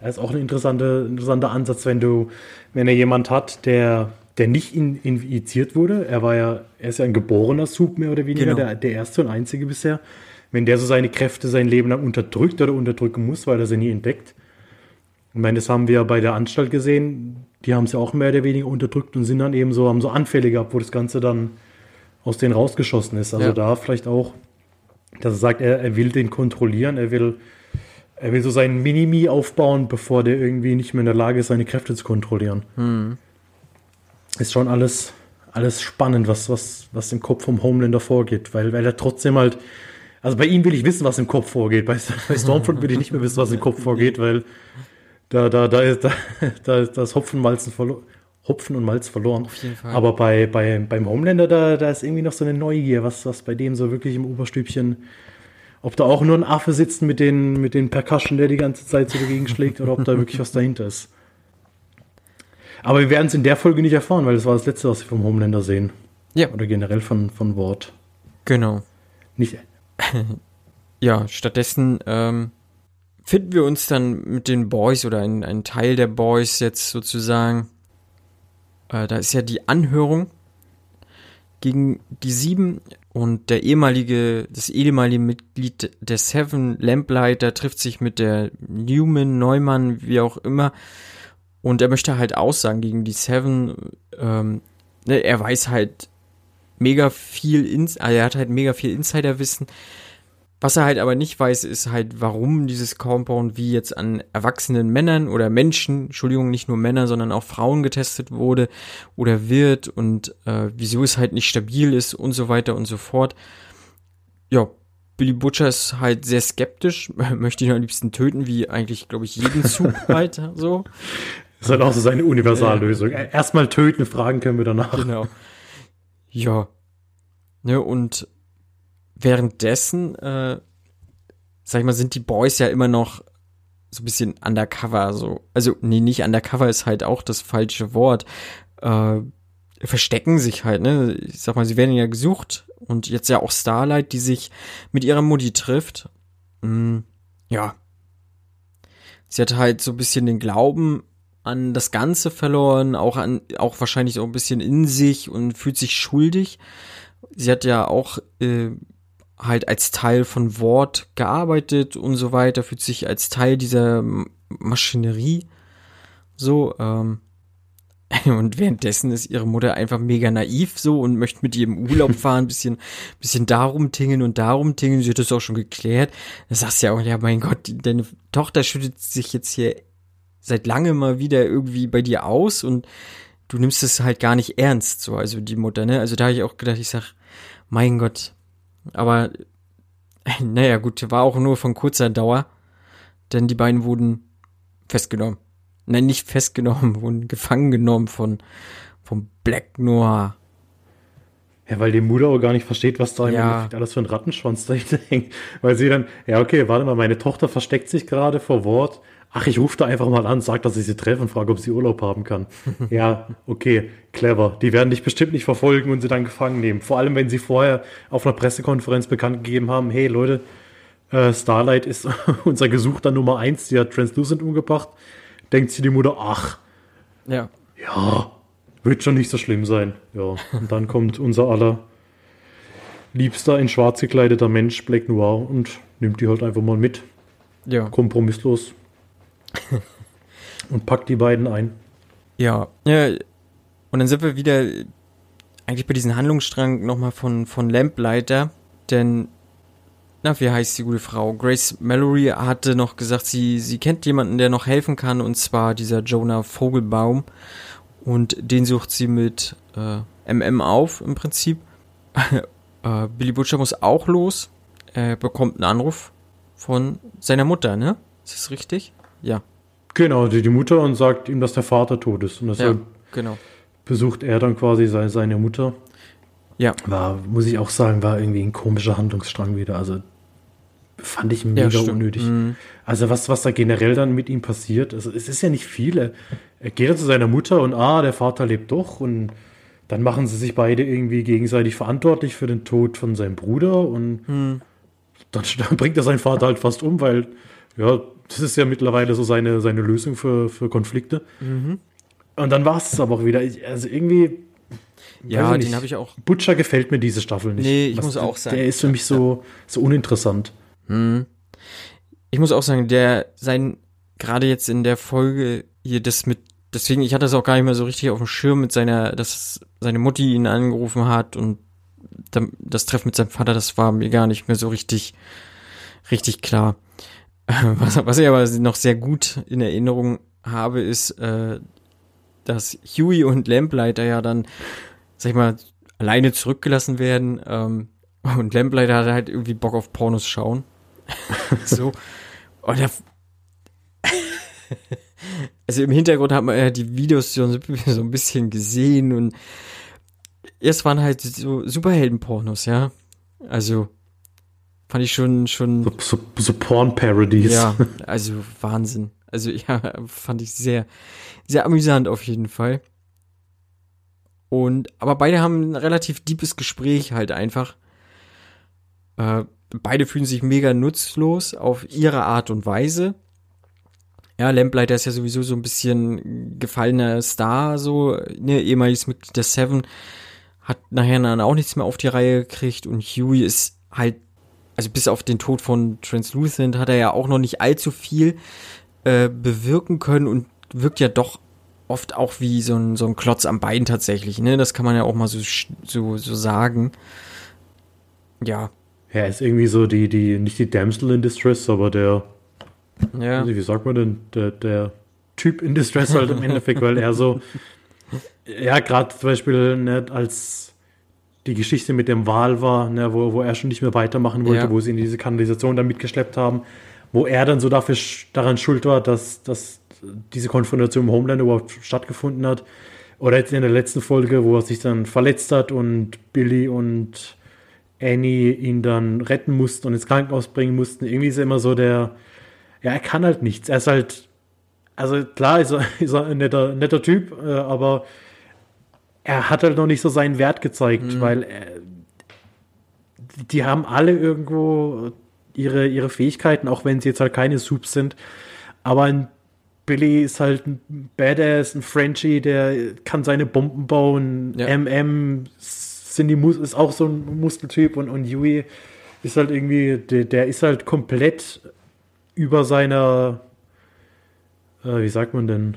Das ist auch ein interessanter, interessanter Ansatz, wenn du, wenn er jemand hat, der, der nicht in, infiziert wurde. Er war ja, er ist ja ein geborener Sub mehr oder weniger, Genau. der, der erste und einzige bisher. Wenn der so seine Kräfte sein Leben lang unterdrückt oder unterdrücken muss, weil er sie nie entdeckt. Ich meine, das haben wir ja bei der Anstalt gesehen. Die haben ja auch mehr oder weniger unterdrückt und sind dann eben so, haben so Anfälle gehabt, wo das Ganze dann aus denen rausgeschossen ist. Also Ja. da vielleicht auch, dass er sagt, er, er will den kontrollieren, er will, er will so seinen Minimi aufbauen, bevor der irgendwie nicht mehr in der Lage ist, seine Kräfte zu kontrollieren. Ist schon alles, alles spannend, was, was, was im Kopf vom Homelander vorgeht, weil, weil er trotzdem halt, also bei ihm will ich wissen, was im Kopf vorgeht. Bei, bei Stormfront will ich nicht mehr wissen, was im Kopf vorgeht, weil da, da, da ist, da, da ist das Hopfen, Malzen verlo- Hopfen und Malz verloren. Auf jeden Fall. Aber bei, bei, beim Homelander, da, da ist irgendwie noch so eine Neugier, was, was bei dem so wirklich im Oberstübchen, ob da auch nur ein Affe sitzt mit den, mit den Percussion, der die ganze Zeit so dagegen schlägt, oder ob da wirklich was dahinter ist. Aber wir werden es in der Folge nicht erfahren, weil das war das Letzte, was wir vom Homelander sehen. Ja. Oder generell von, von Wort. Genau. Nicht, Ja, stattdessen ähm, finden wir uns dann mit den Boys oder ein, ein Teil der Boys jetzt sozusagen. Äh, da ist ja die Anhörung gegen die Sieben und der ehemalige, das ehemalige Mitglied der Seven, Lamplighter, trifft sich mit der Newman, Neumann, wie auch immer. Und er möchte halt aussagen gegen die Seven. Ähm, ne, er weiß halt mega viel, ins, also er hat halt mega viel Insiderwissen. Was er halt aber nicht weiß, ist halt, warum dieses Compound wie jetzt an erwachsenen Männern oder Menschen, Entschuldigung, nicht nur Männer, sondern auch Frauen getestet wurde oder wird und äh, wieso es halt nicht stabil ist und so weiter und so fort. Ja, Billy Butcher ist halt sehr skeptisch, möchte ihn am liebsten töten, wie eigentlich, glaube ich, jeden Zug weiter so. das ist halt auch so seine Universallösung. Erstmal töten, fragen können wir danach. Genau. Ja. Ne, und währenddessen, äh, sag ich mal, sind die Boys ja immer noch so ein bisschen undercover, so. Also, nee, nicht undercover ist halt auch das falsche Wort. Äh, verstecken sich halt, ne? Ich sag mal, sie werden ja gesucht und jetzt ja auch Starlight, die sich mit ihrer Mutti trifft. Mm, ja. Sie hat halt so ein bisschen den Glauben an das Ganze verloren, auch an, auch wahrscheinlich auch ein bisschen in sich und fühlt sich schuldig. Sie hat ja auch äh, halt als Teil von Wort gearbeitet und so weiter, fühlt sich als Teil dieser Maschinerie so, ähm, und währenddessen ist ihre Mutter einfach mega naiv so und möchte mit ihr im Urlaub fahren, bisschen, bisschen darum tingeln und darum tingeln. Sie hat das auch schon geklärt. Da sagst du ja auch, ja, mein Gott, deine Tochter schüttet sich jetzt hier seit langem mal wieder irgendwie bei dir aus und du nimmst es halt gar nicht ernst, so, also die Mutter, ne? Also da habe ich auch gedacht, ich sag, mein Gott. Aber, naja, gut, war auch nur von kurzer Dauer, denn die beiden wurden festgenommen. Nein, nicht festgenommen, wurden gefangen genommen von, von Black Noir. Ja, weil die Mutter auch gar nicht versteht, was da Ja. Alles für ein Rattenschwanz dahinter hängt. Weil sie dann, ja, okay, warte mal, meine Tochter versteckt sich gerade vor Wort. Ach, ich rufe da einfach mal an, sag, dass ich sie treffe und frage, ob sie Urlaub haben kann. ja, okay, clever. Die werden dich bestimmt nicht verfolgen und sie dann gefangen nehmen. Vor allem, wenn sie vorher auf einer Pressekonferenz bekannt gegeben haben, hey Leute, äh, Starlight ist unser Gesuchter Nummer eins, die hat Translucent umgebracht. Denkt sich die Mutter, ach, Ja. ja, wird schon nicht so schlimm sein. Ja, und dann kommt unser aller liebster in schwarz gekleideter Mensch, Black Noir, und nimmt die halt einfach mal mit, Ja. kompromisslos. und packt die beiden ein. Ja. ja. Und dann sind wir wieder eigentlich bei diesem Handlungsstrang nochmal von, von Lamplighter, denn, na, wie heißt die gute Frau? Grace Mallory hatte noch gesagt, sie, sie kennt jemanden, der noch helfen kann, und zwar dieser Jonah Vogelbaum. Und den sucht sie mit äh, MM auf, im Prinzip. äh, Billy Butcher muss auch los. Er bekommt einen Anruf von seiner Mutter, ne? Ist das richtig? Ja. Genau, die, die Mutter und sagt ihm, dass der Vater tot ist. Und deshalb ja, genau. besucht er dann quasi seine, seine Mutter. Ja. War, muss ich auch sagen, war irgendwie ein komischer Handlungsstrang wieder. Also fand ich mega Ja, unnötig. Mhm. Also was, was da generell dann mit ihm passiert, also es ist ja nicht viel. Er- Er geht dann zu seiner Mutter und ah, der Vater lebt doch und dann machen sie sich beide irgendwie gegenseitig verantwortlich für den Tod von seinem Bruder und Hm. dann, dann bringt er seinen Vater halt fast um, weil ja, das ist ja mittlerweile so seine, seine Lösung für, für Konflikte. Mhm. Und dann war es aber auch wieder. Also irgendwie. Ja, den habe ich auch. Butcher gefällt mir diese Staffel nicht. Nee, ich muss auch sagen, Der ist für mich so, so uninteressant. Hm. Ich muss auch sagen, der sein gerade jetzt in der Folge hier das mit deswegen ich hatte das auch gar nicht mehr so richtig auf dem Schirm mit seiner dass seine Mutti ihn angerufen hat und das Treffen mit seinem Vater, das war mir gar nicht mehr so richtig richtig klar. Was, was ich aber noch sehr gut in Erinnerung habe, ist, äh, dass Huey und Lamplighter ja dann, sag ich mal, alleine zurückgelassen werden. Ähm, und Lamplighter hatte halt irgendwie Bock auf Pornos schauen. so. Und er, also im Hintergrund hat man ja die Videos so, so ein bisschen gesehen und erst waren halt so Superhelden-Pornos, ja. Also fand ich schon, schon, So, so, so Porn-Parodies. ja, also Wahnsinn. Also ja, fand ich sehr, sehr amüsant auf jeden Fall. Und, aber beide haben ein relativ deepes Gespräch halt einfach. Äh, beide fühlen sich mega nutzlos auf ihre Art und Weise. Ja, Lamplighter ist ja sowieso so ein bisschen gefallener Star, so, ne, ehemaliges Mitglied der Seven, hat nachher dann auch nichts mehr auf die Reihe gekriegt und Huey ist halt, also bis auf den Tod von Translucent hat er ja auch noch nicht allzu viel äh, bewirken können und wirkt ja doch oft auch wie so ein, so ein Klotz am Bein tatsächlich, ne, das kann man ja auch mal so, so, so sagen. Ja, Er ist irgendwie so die, die, nicht die Damsel in Distress, aber der, ja, wie sagt man denn, der, der Typ in Distress halt im Endeffekt, weil er so, ja, gerade zum Beispiel, ne, als die Geschichte mit dem Wal war, ne, wo, wo er schon nicht mehr weitermachen wollte, Ja. wo sie in diese Kanalisation dann mitgeschleppt haben, wo er dann so dafür daran schuld war, dass, dass diese Konfrontation im Homeland überhaupt stattgefunden hat. Oder jetzt in der letzten Folge, wo er sich dann verletzt hat und Billy und Annie ihn dann retten mussten und ins Krankenhaus bringen mussten. Irgendwie ist er immer so der, ja, er kann halt nichts. Er ist halt, also klar ist er, ist er ein netter, netter Typ, äh, aber er hat halt noch nicht so seinen Wert gezeigt, weil er, die, die haben alle irgendwo ihre, ihre Fähigkeiten, auch wenn sie jetzt halt keine Soups sind. Aber ein Billy ist halt ein Badass, ein Frenchie, der kann seine Bomben bauen. Ja. MM sind die Mus ist auch so ein Muskeltyp und, und Yui ist halt irgendwie, der, der ist halt komplett über seiner, äh, wie sagt man denn?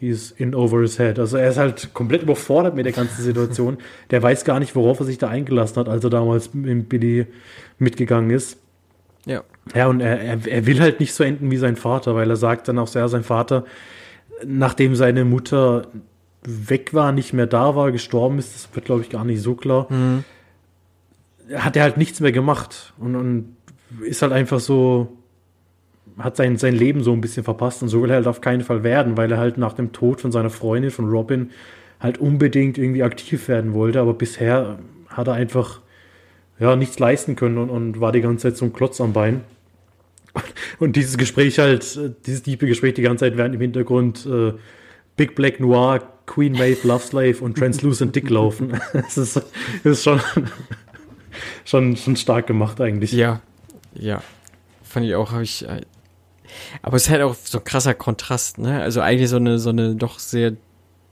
He's in over his head. Also er ist halt komplett überfordert mit der ganzen Situation. Der weiß gar nicht, worauf er sich da eingelassen hat, als er damals mit Billy mitgegangen ist. ja, Ja, und er, er, er will halt nicht so enden wie sein Vater, weil er sagt dann auch sehr, sein Vater, nachdem seine Mutter weg war, nicht mehr da war, gestorben ist, das wird, glaube ich, gar nicht so klar, Mhm. hat er halt nichts mehr gemacht und, und ist halt einfach so, hat sein, sein Leben so ein bisschen verpasst und so will er halt auf keinen Fall werden, weil er halt nach dem Tod von seiner Freundin, von Robin, halt unbedingt irgendwie aktiv werden wollte, aber bisher hat er einfach ja, nichts leisten können und, und war die ganze Zeit so ein Klotz am Bein. Und dieses Gespräch halt, äh, dieses tiefe Gespräch die ganze Zeit während im Hintergrund äh, Big Black Noir, Queen Maeve, Love Slave und Translucent Dick laufen. Das ist, ist schon, schon, schon stark gemacht eigentlich. Ja, ja. Fand ich auch, habe ich. äh, Aber es ist halt auch so ein krasser Kontrast, ne? Also eigentlich so eine, so eine doch sehr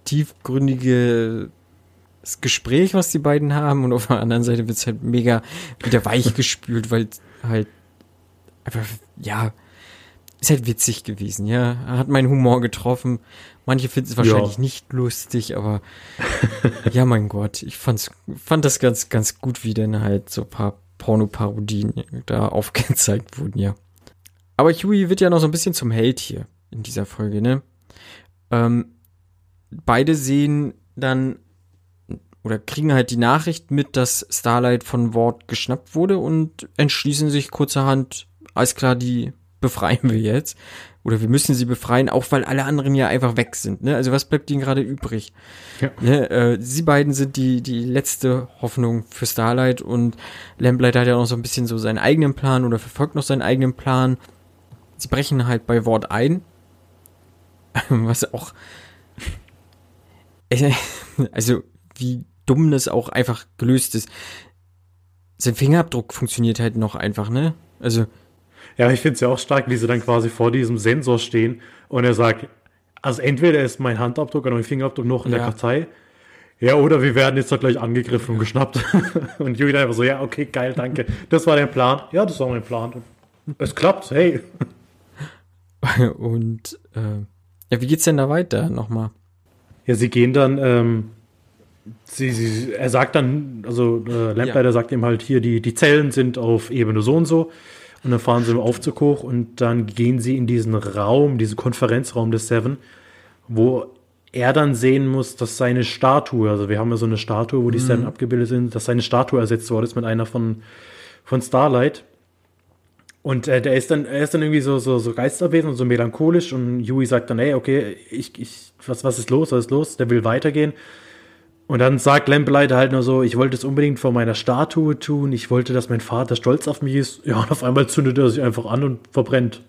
tiefgründige Gespräch, was die beiden haben, und auf der anderen Seite wird es halt mega wieder weich gespült, weil halt einfach, ja, ist halt witzig gewesen, ja. Er hat meinen Humor getroffen. Manche finden es wahrscheinlich ja. nicht lustig, aber ja, mein Gott, ich fand's, fand das ganz, ganz gut, wie denn halt so ein paar Pornoparodien da aufgezeigt wurden, ja. Aber Huey wird ja noch so ein bisschen zum Held hier in dieser Folge, ne? Ähm, beide sehen dann oder kriegen halt die Nachricht mit, dass Starlight von Ward geschnappt wurde und entschließen sich kurzerhand, alles klar, die befreien wir jetzt. Oder wir müssen sie befreien, auch weil alle anderen ja einfach weg sind. Ne? Also was bleibt ihnen gerade übrig? Ja. Ne? Äh, sie beiden sind die, die letzte Hoffnung für Starlight und Lamplight hat ja noch so ein bisschen so seinen eigenen Plan oder verfolgt noch seinen eigenen Plan. Sie brechen halt bei Wort ein. Was auch. Also, wie dumm das auch einfach gelöst ist. Sein Fingerabdruck funktioniert halt noch einfach, ne? Also, ja, ich finde es ja auch stark, wie sie dann quasi vor diesem Sensor stehen und er sagt, also entweder ist mein Handabdruck oder mein Fingerabdruck noch in ja. der Kartei, ja, oder wir werden jetzt doch gleich angegriffen und geschnappt. und Juri einfach so, ja, okay, geil, danke. Das war dein Plan. Ja, das war mein Plan. Es klappt, hey. und äh, ja, wie geht's denn da weiter nochmal? Ja, sie gehen dann, ähm, sie, sie, er sagt dann, also äh, Lamplighter ja. sagt ihm halt hier, die, die Zellen sind auf Ebene so und so. Und dann fahren sie im Aufzug hoch und dann gehen sie in diesen Raum, diesen Konferenzraum des Seven, wo er dann sehen muss, dass seine Statue, also wir haben ja so eine Statue, wo die mhm. Seven abgebildet sind, dass seine Statue ersetzt worden ist mit einer von, von Starlight. Und äh, der ist dann, er ist dann irgendwie so, so, so Geisterwesen und so melancholisch und Yui sagt dann, hey, okay, ich, ich, was, was ist los, was ist los? Der will weitergehen. Und dann sagt Lamplighter halt nur so, ich wollte es unbedingt vor meiner Statue tun, ich wollte, dass mein Vater stolz auf mich ist. Ja, und auf einmal zündet er sich einfach an und verbrennt.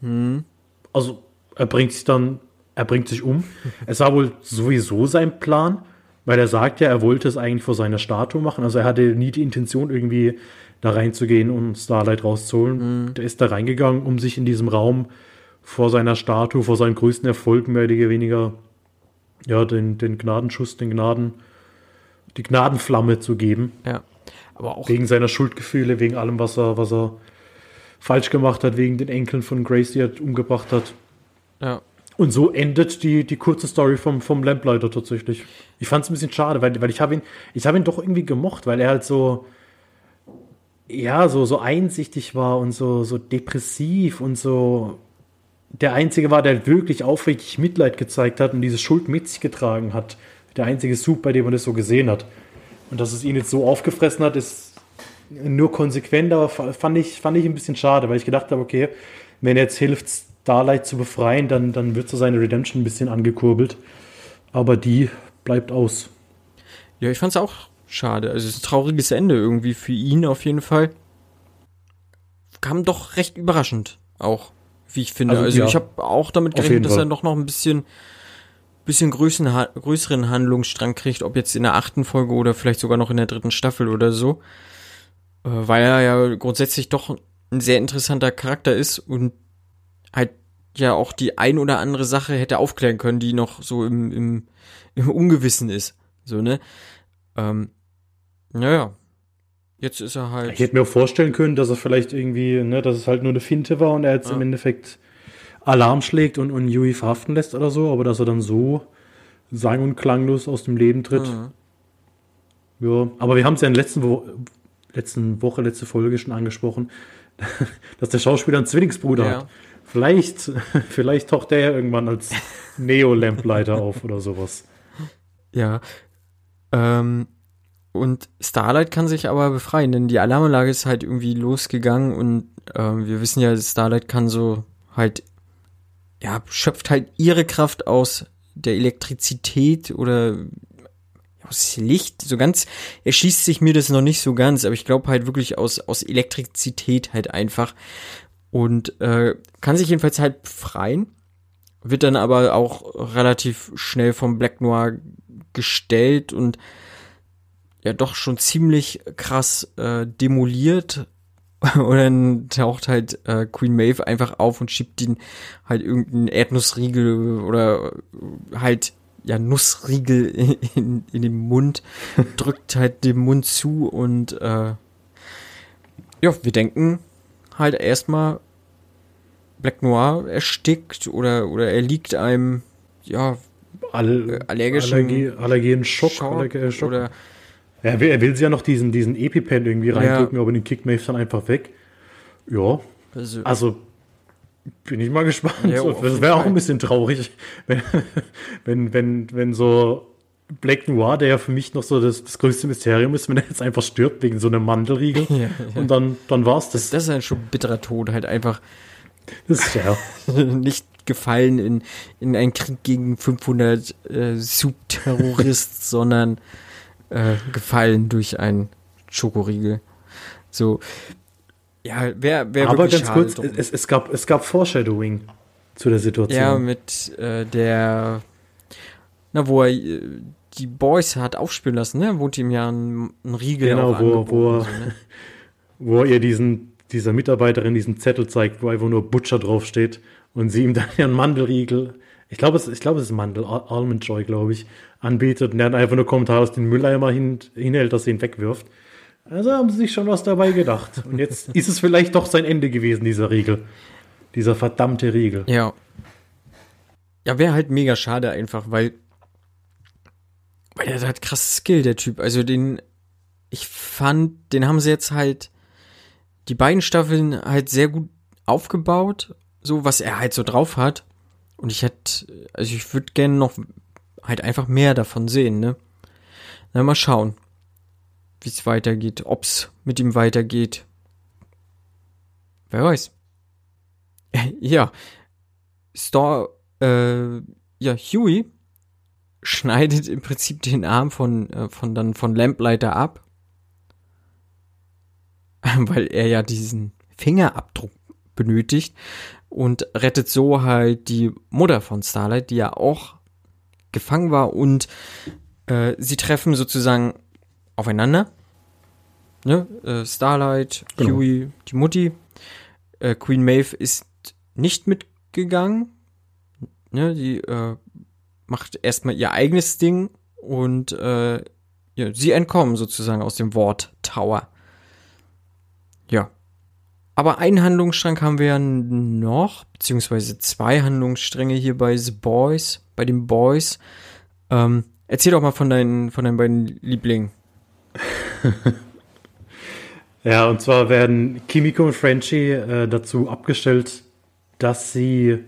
Hm. Also, er bringt sich dann, er bringt sich um. es war wohl sowieso sein Plan, weil er sagt ja, er wollte es eigentlich vor seiner Statue machen. Also er hatte nie die Intention, irgendwie da reinzugehen und Starlight rauszuholen. Hm. Der ist da reingegangen, um sich in diesem Raum vor seiner Statue, vor seinen größten Erfolg mehr oder weniger ja, den, den Gnadenschuss, den Gnaden, die Gnadenflamme zu geben. Ja. Aber auch. Wegen seiner Schuldgefühle, wegen allem, was er, was er falsch gemacht hat, wegen den Enkeln von Grace, die er umgebracht hat. Ja. Und so endet die, die kurze Story vom, vom Lamplighter tatsächlich. Ich fand es ein bisschen schade, weil, weil ich habe ihn, ich habe ihn doch irgendwie gemocht, weil er halt so, ja, so, so einsichtig war und so, so depressiv und so, der Einzige war, der wirklich aufrichtig Mitleid gezeigt hat und diese Schuld mit sich getragen hat. Der einzige Sub, bei dem man das so gesehen hat. Und dass es ihn jetzt so aufgefressen hat, ist nur konsequent, aber fand ich, fand ich ein bisschen schade, weil ich gedacht habe, okay, wenn er jetzt hilft, Starlight zu befreien, dann, dann wird so seine Redemption ein bisschen angekurbelt. Aber die bleibt aus. Ja, ich fand es auch schade. Also es ist ein trauriges Ende irgendwie für ihn auf jeden Fall. Kam doch recht überraschend auch wie ich finde. Also, also ja, ich habe auch damit gerechnet, dass er doch noch ein bisschen, bisschen größeren, größeren Handlungsstrang kriegt, ob jetzt in der achten Folge oder vielleicht sogar noch in der dritten Staffel oder so. Äh, weil er ja grundsätzlich doch ein sehr interessanter Charakter ist und halt ja auch die ein oder andere Sache hätte aufklären können, die noch so im, im, im Ungewissen ist. So, ne? Ähm, naja, Jetzt ist er halt. Ich hätte mir auch vorstellen können, dass er vielleicht irgendwie, ne, dass es halt nur eine Finte war und er jetzt ja. im Endeffekt Alarm schlägt und, und Yui verhaften lässt oder so, aber dass er dann so sang- und klanglos aus dem Leben tritt. Mhm. Ja, aber wir haben es ja in der letzten, Wo letzten Woche, letzte Folge schon angesprochen, dass der Schauspieler einen Zwillingsbruder ja. hat. Vielleicht, vielleicht taucht der ja irgendwann als Neo-Lampleiter auf oder sowas. Ja. Ähm, und Starlight kann sich aber befreien, denn die Alarmanlage ist halt irgendwie losgegangen und äh, wir wissen ja, Starlight kann so halt, ja, schöpft halt ihre Kraft aus der Elektrizität oder aus Licht. So ganz erschießt sich mir das noch nicht so ganz, aber ich glaube halt wirklich aus, aus Elektrizität halt einfach. Und äh, kann sich jedenfalls halt befreien, wird dann aber auch relativ schnell vom Black Noir gestellt und ja doch schon ziemlich krass äh, demoliert. Und dann taucht halt äh, Queen Maeve einfach auf und schiebt ihn halt irgendeinen Erdnussriegel oder halt ja Nussriegel in, in den Mund, drückt halt den Mund zu und äh, ja, wir denken halt erstmal, Black Noir erstickt oder, oder er liegt einem, ja, All, äh, allergischen Allergie, Allergien, Schock, Schock Allergie, Schock. oder Er will, er will sie ja noch diesen, diesen EpiPen irgendwie reindrücken, aber den kickt Maeve dann einfach weg. Ja, also, also bin ich mal gespannt. Ja, das wäre auch ein bisschen traurig, wenn, wenn, wenn, wenn so Black Noir, der ja für mich noch so das, das größte Mysterium ist, wenn er jetzt einfach stirbt wegen so einem Mandelriegel. Ja, ja. Und dann, dann war's das. das ist ein schon bitterer Tod, halt einfach Das ist ja. nicht gefallen in, in einen Krieg gegen 500 äh, Subterrorist, sondern äh, gefallen durch einen Schokoriegel. So, ja, wer, wer Aber ganz kurz, drum. es, es, gab, es gab Foreshadowing zu der Situation. Ja, mit äh, der, na, wo er äh, die Boys hat aufspielen lassen, ne? Wurde ihm ja ein, ein Riegel Genau, wo- wo er- so, ne? wo ihr diesen, dieser Mitarbeiterin diesen Zettel zeigt, wo einfach nur Butcher draufsteht und sie ihm dann ihren Mandelriegel, ich glaube, es, ich glaube, es ist Mandel, Al- Almond Joy, glaube ich, anbietet und er dann einfach nur Kommentar aus den Mülleimer hin, hinhält, dass er ihn wegwirft. Also haben sie sich schon was dabei gedacht. Und jetzt ist es vielleicht doch sein Ende gewesen, dieser Riegel. Dieser verdammte Riegel. Ja. Ja, wäre halt mega schade einfach, weil, weil er hat krass Skill, der Typ. Also den, ich fand, den haben sie jetzt halt die beiden Staffeln halt sehr gut aufgebaut, so was er halt so drauf hat. Und ich hätte, also ich würde gerne noch halt einfach mehr davon sehen, ne? Na, mal schauen, wie es weitergeht, ob's mit ihm weitergeht. Wer weiß. Ja, Star, äh, ja, Huey schneidet im Prinzip den Arm von, äh, von dann von Lamplighter ab, weil er ja diesen Fingerabdruck benötigt und rettet so halt die Mutter von Starlight, die ja auch gefangen war und äh, sie treffen sozusagen aufeinander. Ne? Äh, Starlight, Genau. Huey, die Mutti. Äh, Queen Maeve ist nicht mitgegangen. Ne? Die äh, macht erstmal ihr eigenes Ding und äh, ja, sie entkommen sozusagen aus dem Wort Tower. Ja. Aber einen Handlungsstrang haben wir ja noch, beziehungsweise zwei Handlungsstränge hier bei The Boys, bei den Boys. Ähm, erzähl doch mal von deinen, von deinen beiden Lieblingen. Ja, und zwar werden Kimiko und Frenchie äh, dazu abgestellt, dass sie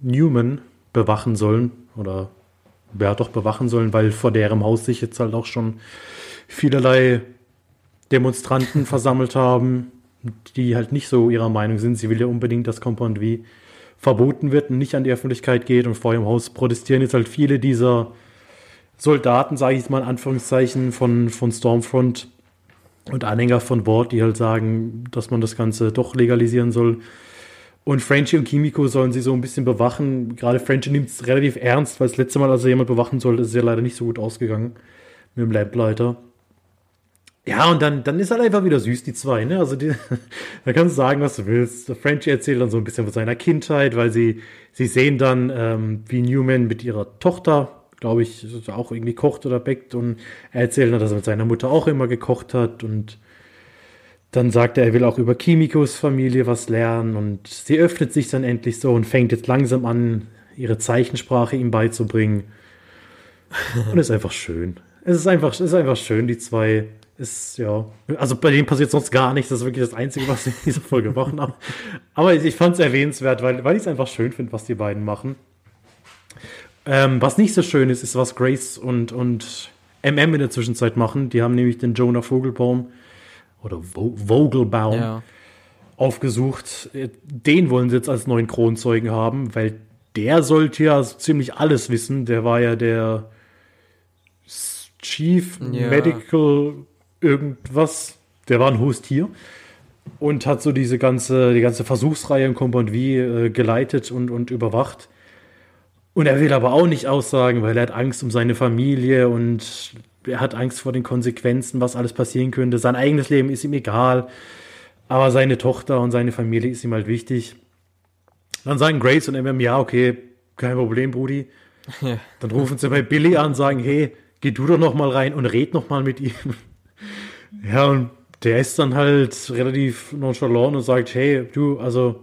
Newman bewachen sollen. Oder ja, doch bewachen sollen, weil vor deren Haus sich jetzt halt auch schon vielerlei Demonstranten versammelt haben, die halt nicht so ihrer Meinung sind. Sie will ja unbedingt, dass Compound V verboten wird und nicht an die Öffentlichkeit geht. Und vor ihrem Haus protestieren jetzt halt viele dieser Soldaten, sage ich mal in Anführungszeichen, von, von Stormfront und Anhänger von Ward, die halt sagen, dass man das Ganze doch legalisieren soll. Und Frenchie und Kimiko sollen sie so ein bisschen bewachen. Gerade Frenchie nimmt es relativ ernst, weil das letzte Mal, als er jemand bewachen sollte, ist es ja leider nicht so gut ausgegangen mit dem Lamplighter. Ja, und dann, dann ist halt einfach wieder süß, die zwei, ne? Also, die, da kannst du sagen, was du willst. Frenchie erzählt dann so ein bisschen von seiner Kindheit, weil sie, sie sehen dann, ähm, wie Newman mit ihrer Tochter, glaube ich, auch irgendwie kocht oder backt und er erzählt dann, dass er mit seiner Mutter auch immer gekocht hat und dann sagt er, er will auch über Kimikos Familie was lernen und sie öffnet sich dann endlich so und fängt jetzt langsam an, ihre Zeichensprache ihm beizubringen. Und es ist einfach schön. Es ist einfach, es ist einfach schön, die zwei. Ist, ja. Also bei denen passiert sonst gar nichts. Das ist wirklich das Einzige, was sie in dieser Folge machen. Aber, aber ich fand es erwähnenswert, weil, weil ich es einfach schön finde, was die beiden machen. Ähm, was nicht so schön ist, ist, was Grace und, und MM in der Zwischenzeit machen. Die haben nämlich den Jonah Vogelbaum oder Vo Vogelbaum Ja. aufgesucht. Den wollen sie jetzt als neuen Kronzeugen haben, weil der sollte ja ziemlich alles wissen. Der war ja der Chief Ja. Medical irgendwas. Der war ein Host hier und hat so diese ganze, die ganze Versuchsreihe in Compound V äh, geleitet und, und überwacht. Und er will aber auch nicht aussagen, weil er hat Angst um seine Familie und er hat Angst vor den Konsequenzen, was alles passieren könnte. Sein eigenes Leben ist ihm egal, aber seine Tochter und seine Familie ist ihm halt wichtig. Dann sagen Grace und MM, ja, okay, kein Problem, Brudi. Ja. Dann rufen sie bei Billy an und sagen, hey, geh du doch noch mal rein und red noch mal mit ihm. Ja, und der ist dann halt relativ nonchalant und sagt, hey, du, also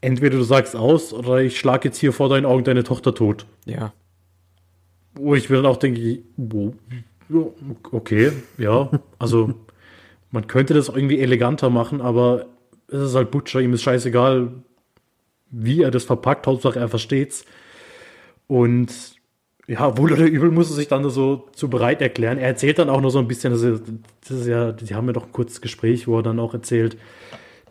entweder du sagst aus oder ich schlage jetzt hier vor deinen Augen deine Tochter tot. Ja. Wo ich mir dann auch denke, okay, ja, also man könnte das irgendwie eleganter machen, aber es ist halt Butcher, ihm ist scheißegal, wie er das verpackt, Hauptsache er versteht's. Und ja, wohl oder übel muss er sich dann so zu bereit erklären. Er erzählt dann auch noch so ein bisschen, das ist, das ist ja, die haben ja doch ein kurzes Gespräch, wo er dann auch erzählt,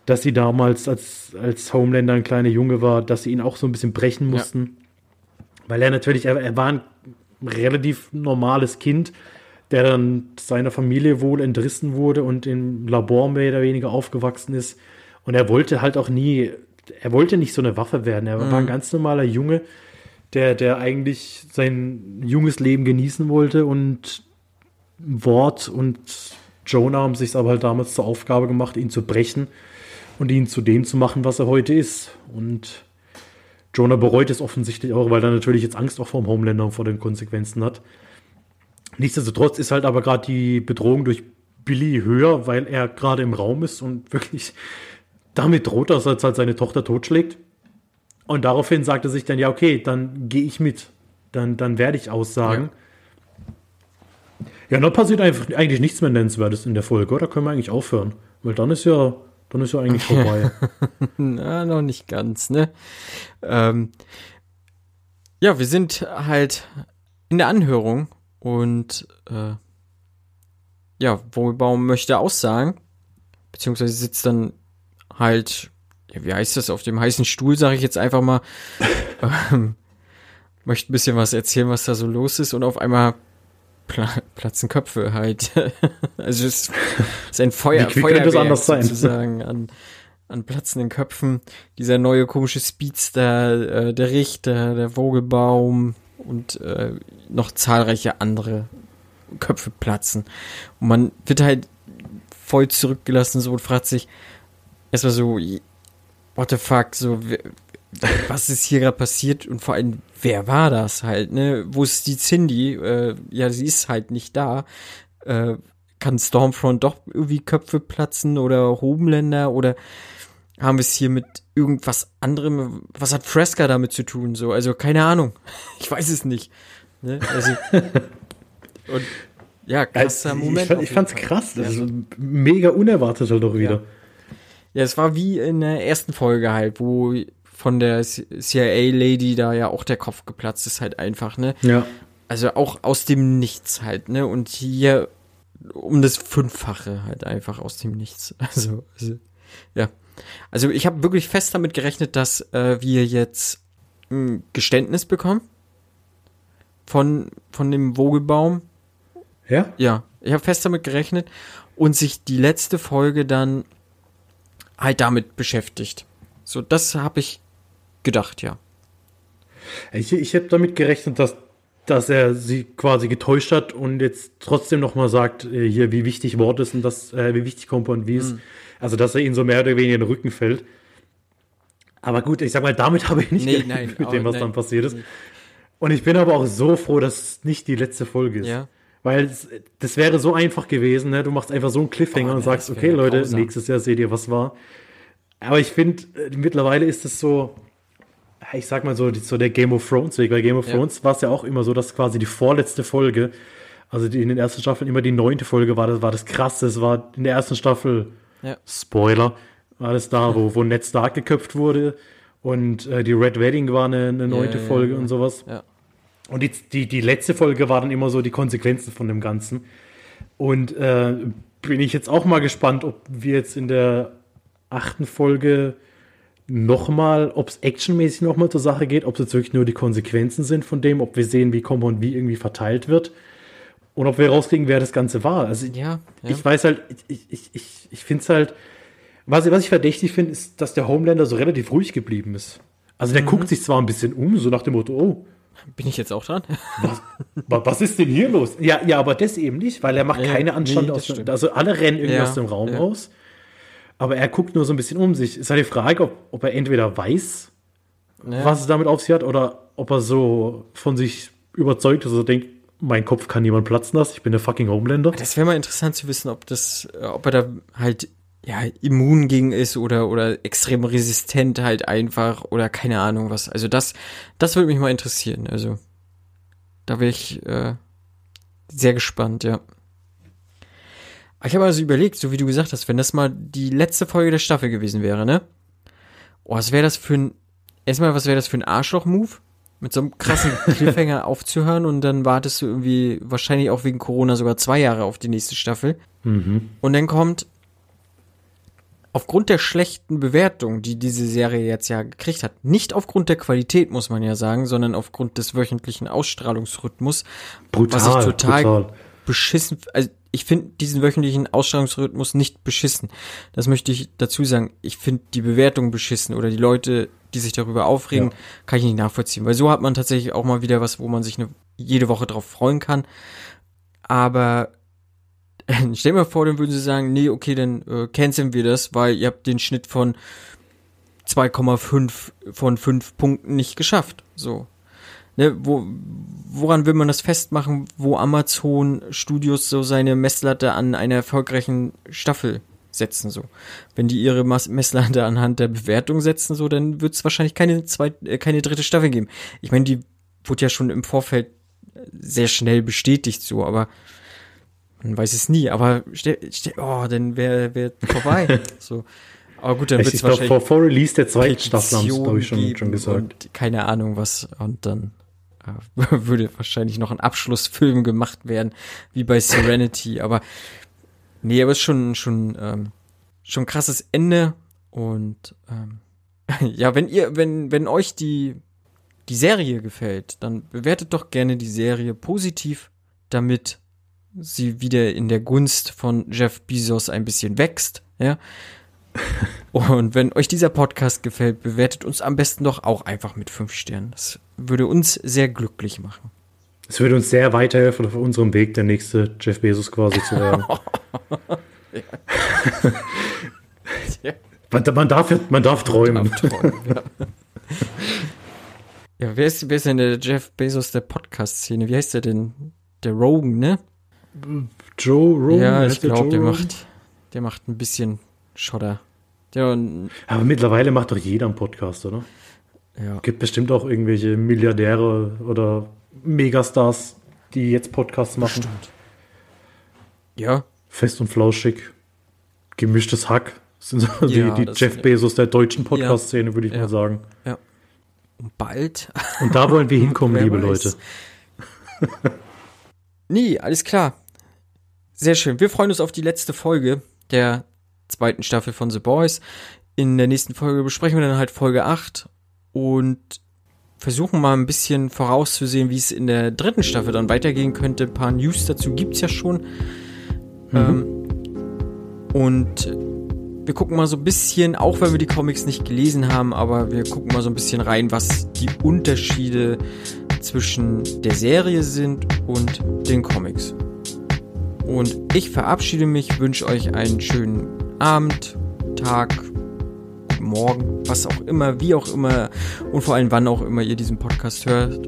dass sie damals, als, als Homelander ein kleiner Junge war, dass sie ihn auch so ein bisschen brechen mussten. Ja. Weil er natürlich, er, er war ein relativ normales Kind, der dann seiner Familie wohl entrissen wurde und im Labor mehr oder weniger aufgewachsen ist. Und er wollte halt auch nie, er wollte nicht so eine Waffe werden. Er mhm. war ein ganz normaler Junge, der, der eigentlich sein junges Leben genießen wollte und Wort und Jonah haben sich aber halt damals zur Aufgabe gemacht, ihn zu brechen und ihn zu dem zu machen, was er heute ist. Und Jonah bereut es offensichtlich auch, weil er natürlich jetzt Angst auch vor dem Homelander und vor den Konsequenzen hat. Nichtsdestotrotz ist halt aber gerade die Bedrohung durch Billy höher, weil er gerade im Raum ist und wirklich damit droht, dass er jetzt halt seine Tochter totschlägt. Und daraufhin sagt er sich dann, ja, okay, dann gehe ich mit. Dann, dann werde ich aussagen. Ja, ja dann passiert einfach, eigentlich nichts mehr Nennenswertes in der Folge, oder? Können wir eigentlich aufhören. Weil dann ist ja, dann ist ja eigentlich vorbei. Na, noch nicht ganz, ne? Ähm, ja, wir sind halt in der Anhörung und äh, ja, Wohlbaum möchte aussagen, beziehungsweise sitzt dann halt, ja, wie heißt das, auf dem heißen Stuhl, sage ich jetzt einfach mal, ähm, möchte ein bisschen was erzählen, was da so los ist und auf einmal pla platzen Köpfe halt. also es ist ein Feuer, wie, Feuerwerk sozusagen an, an platzenden Köpfen. Dieser neue komische Speedster, äh, der Richter, der Vogelbaum und äh, noch zahlreiche andere Köpfe platzen. Und man wird halt voll zurückgelassen so und fragt sich, erstmal so, what the fuck, so, was ist hier gerade passiert und vor allem, wer war das halt, ne? Wo ist die Cindy? Äh, ja, sie ist halt nicht da. Äh, kann Stormfront doch irgendwie Köpfe platzen oder Hobenländer oder haben wir es hier mit irgendwas anderem? Was hat Fresca damit zu tun? So, also keine Ahnung. Ich weiß es nicht. Ne? Also, und ja, krasser also, Moment. Ich, fand, es krass. Das ist mega unerwartet halt auch wieder. Ja. Ja, es war wie in der ersten Folge halt, wo von der CIA-Lady da ja auch der Kopf geplatzt ist, halt einfach, ne? Ja. Also auch aus dem Nichts halt, ne? Und hier um das Fünffache halt einfach aus dem Nichts. Also, also ja. Also ich habe wirklich fest damit gerechnet, dass äh, wir jetzt ein Geständnis bekommen von, von dem Vogelbaum. Ja? Ja, ich habe fest damit gerechnet und sich die letzte Folge dann halt damit beschäftigt. So, das habe ich gedacht, ja. Ich, ich habe damit gerechnet, dass, dass er sie quasi getäuscht hat und jetzt trotzdem nochmal sagt, äh, hier, wie wichtig Wort ist und das, äh, wie wichtig Compound wie ist. Mhm. Also, dass er ihnen so mehr oder weniger in den Rücken fällt. Aber gut, ich sag mal, damit habe ich nicht nee, gerechnet, mit dem, was nein. dann passiert ist. Und ich bin aber auch so froh, dass es nicht die letzte Folge ist. Ja. Weil das, das wäre so einfach gewesen, ne? Du machst einfach so einen Cliffhanger oh, und sagst, okay, Leute, grausam. nächstes Jahr seht ihr, was war. Aber ich finde, äh, mittlerweile ist es so, ich sag mal so, so der Game of Thrones Weg. Bei Game of ja. Thrones war es ja auch immer so, dass quasi die vorletzte Folge, also die in den ersten Staffeln immer die neunte Folge war, das war das krasse. Es war in der ersten Staffel, ja. Spoiler, war das da, wo, wo Ned Stark geköpft wurde und äh, die Red Wedding war eine, eine neunte ja, Folge und sowas. Ja. Und die, die, die letzte Folge war dann immer so die Konsequenzen von dem Ganzen. Und äh, bin ich jetzt auch mal gespannt, ob wir jetzt in der achten Folge nochmal, ob es actionmäßig nochmal zur Sache geht, ob es jetzt wirklich nur die Konsequenzen sind von dem, ob wir sehen, wie Compound wie irgendwie verteilt wird. Und ob wir rauskriegen, wer das Ganze war. Also ja, ja. ich weiß halt, ich, ich, ich, ich finde es halt, was, was ich verdächtig finde, ist, dass der Homelander so relativ ruhig geblieben ist. Also der mhm. guckt sich zwar ein bisschen um, so nach dem Motto, oh, bin ich jetzt auch dran? Was, was ist denn hier los? Ja, ja, aber das eben nicht, weil er macht ja, keine Anstand nee, aus. Stimmt. Also alle rennen irgendwie ja, aus dem Raum ja. raus. Aber er guckt nur so ein bisschen um sich. Ist halt die Frage, ob, ob er entweder weiß, was es damit auf sich hat, oder ob er so von sich überzeugt ist, also denkt, mein Kopf kann niemand platzen lassen, ich bin der fucking Homelander. Das wäre mal interessant zu wissen, ob das, ob er da halt ja, immun gegen ist oder, oder extrem resistent halt einfach oder keine Ahnung was. Also das, das würde mich mal interessieren. Also da wäre ich äh, sehr gespannt, ja. Aber ich habe also überlegt, so wie du gesagt hast, wenn das mal die letzte Folge der Staffel gewesen wäre, ne? Oh, was wäre das für ein, erstmal, was wäre das für ein Arschloch-Move? Mit so einem krassen Cliffhanger aufzuhören und dann wartest du irgendwie wahrscheinlich auch wegen Corona sogar zwei Jahre auf die nächste Staffel. Mhm. Und dann kommt aufgrund der schlechten Bewertung, die diese Serie jetzt ja gekriegt hat, nicht aufgrund der Qualität, muss man ja sagen, sondern aufgrund des wöchentlichen Ausstrahlungsrhythmus, Brutal, was ich total brutal. beschissen, also ich finde diesen wöchentlichen Ausstrahlungsrhythmus nicht beschissen. Das möchte ich dazu sagen. Ich finde die Bewertung beschissen oder die Leute, die sich darüber aufregen, Ja. kann ich nicht nachvollziehen, weil so hat man tatsächlich auch mal wieder was, wo man sich eine, jede Woche drauf freuen kann. Aber stell mal vor, dann würden sie sagen, nee, okay, dann äh, canceln wir das, weil ihr habt den Schnitt von 2,5 von 5 Punkten nicht geschafft. So. Ne, wo, woran will man das festmachen, wo Amazon Studios so seine Messlatte an einer erfolgreichen Staffel setzen, so. Wenn die ihre Messlatte anhand der Bewertung setzen, so, dann wird es wahrscheinlich keine zweite, äh, keine dritte Staffel geben. Ich meine, die wurde ja schon im Vorfeld sehr schnell bestätigt, so, aber man weiß es nie, aber stell, stell, oh, dann wäre wär vorbei. so. Aber gut, dann wird es wahrscheinlich vor, vor Release der zweiten Staffel haben glaube ich, schon, schon gesagt. Keine Ahnung was. Und dann äh, würde wahrscheinlich noch ein Abschlussfilm gemacht werden, wie bei Serenity. aber nee, aber es ist schon, schon, ähm, schon ein krasses Ende. Und ähm, ja, wenn ihr, wenn, wenn euch die, die Serie gefällt, dann bewertet doch gerne die Serie positiv, damit sie wieder in der Gunst von Jeff Bezos ein bisschen wächst, ja. Und wenn euch dieser Podcast gefällt, bewertet uns am besten doch auch einfach mit fünf Sternen. Das würde uns sehr glücklich machen. Es würde uns sehr weiterhelfen auf unserem Weg, der nächste Jeff Bezos quasi zu werden. Ja. man, man, darf, man darf träumen. Träumen, ja. ja, wer ist, wer ist denn der Jeff Bezos der Podcast-Szene? Wie heißt der denn? Der Rogan, ne? Joe Rogan? ja, ich der glaube, der Rogan? macht, der macht ein bisschen Schotter. Der, Aber mittlerweile macht doch jeder einen Podcast, oder? ja. Gibt bestimmt auch irgendwelche Milliardäre oder Megastars, die jetzt Podcasts machen. Stimmt. Ja, Fest und flauschig. Gemischtes Hack. Das sind so Ja, die, Jeff Bezos der deutschen Podcast-Szene, würde ich Ja. mal sagen. und bald. Und da wollen wir hinkommen, liebe weiß. Leute. Nee, alles klar. Sehr schön. Wir freuen uns auf die letzte Folge der zweiten Staffel von The Boys. In der nächsten Folge besprechen wir dann halt Folge 8 und versuchen mal ein bisschen vorauszusehen, wie es in der dritten Staffel dann weitergehen könnte. Ein paar News dazu gibt's ja schon. Ähm, und wir gucken mal so ein bisschen, auch wenn wir die Comics nicht gelesen haben, aber wir gucken mal so ein bisschen rein, was die Unterschiede zwischen der Serie sind und den Comics. Und ich verabschiede mich, wünsche euch einen schönen Abend, Tag, Morgen, was auch immer, wie auch immer und vor allem wann auch immer ihr diesen Podcast hört.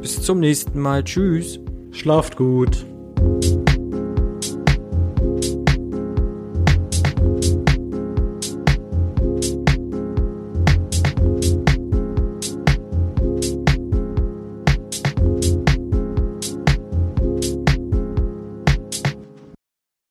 Bis zum nächsten Mal. Tschüss. Schlaft gut.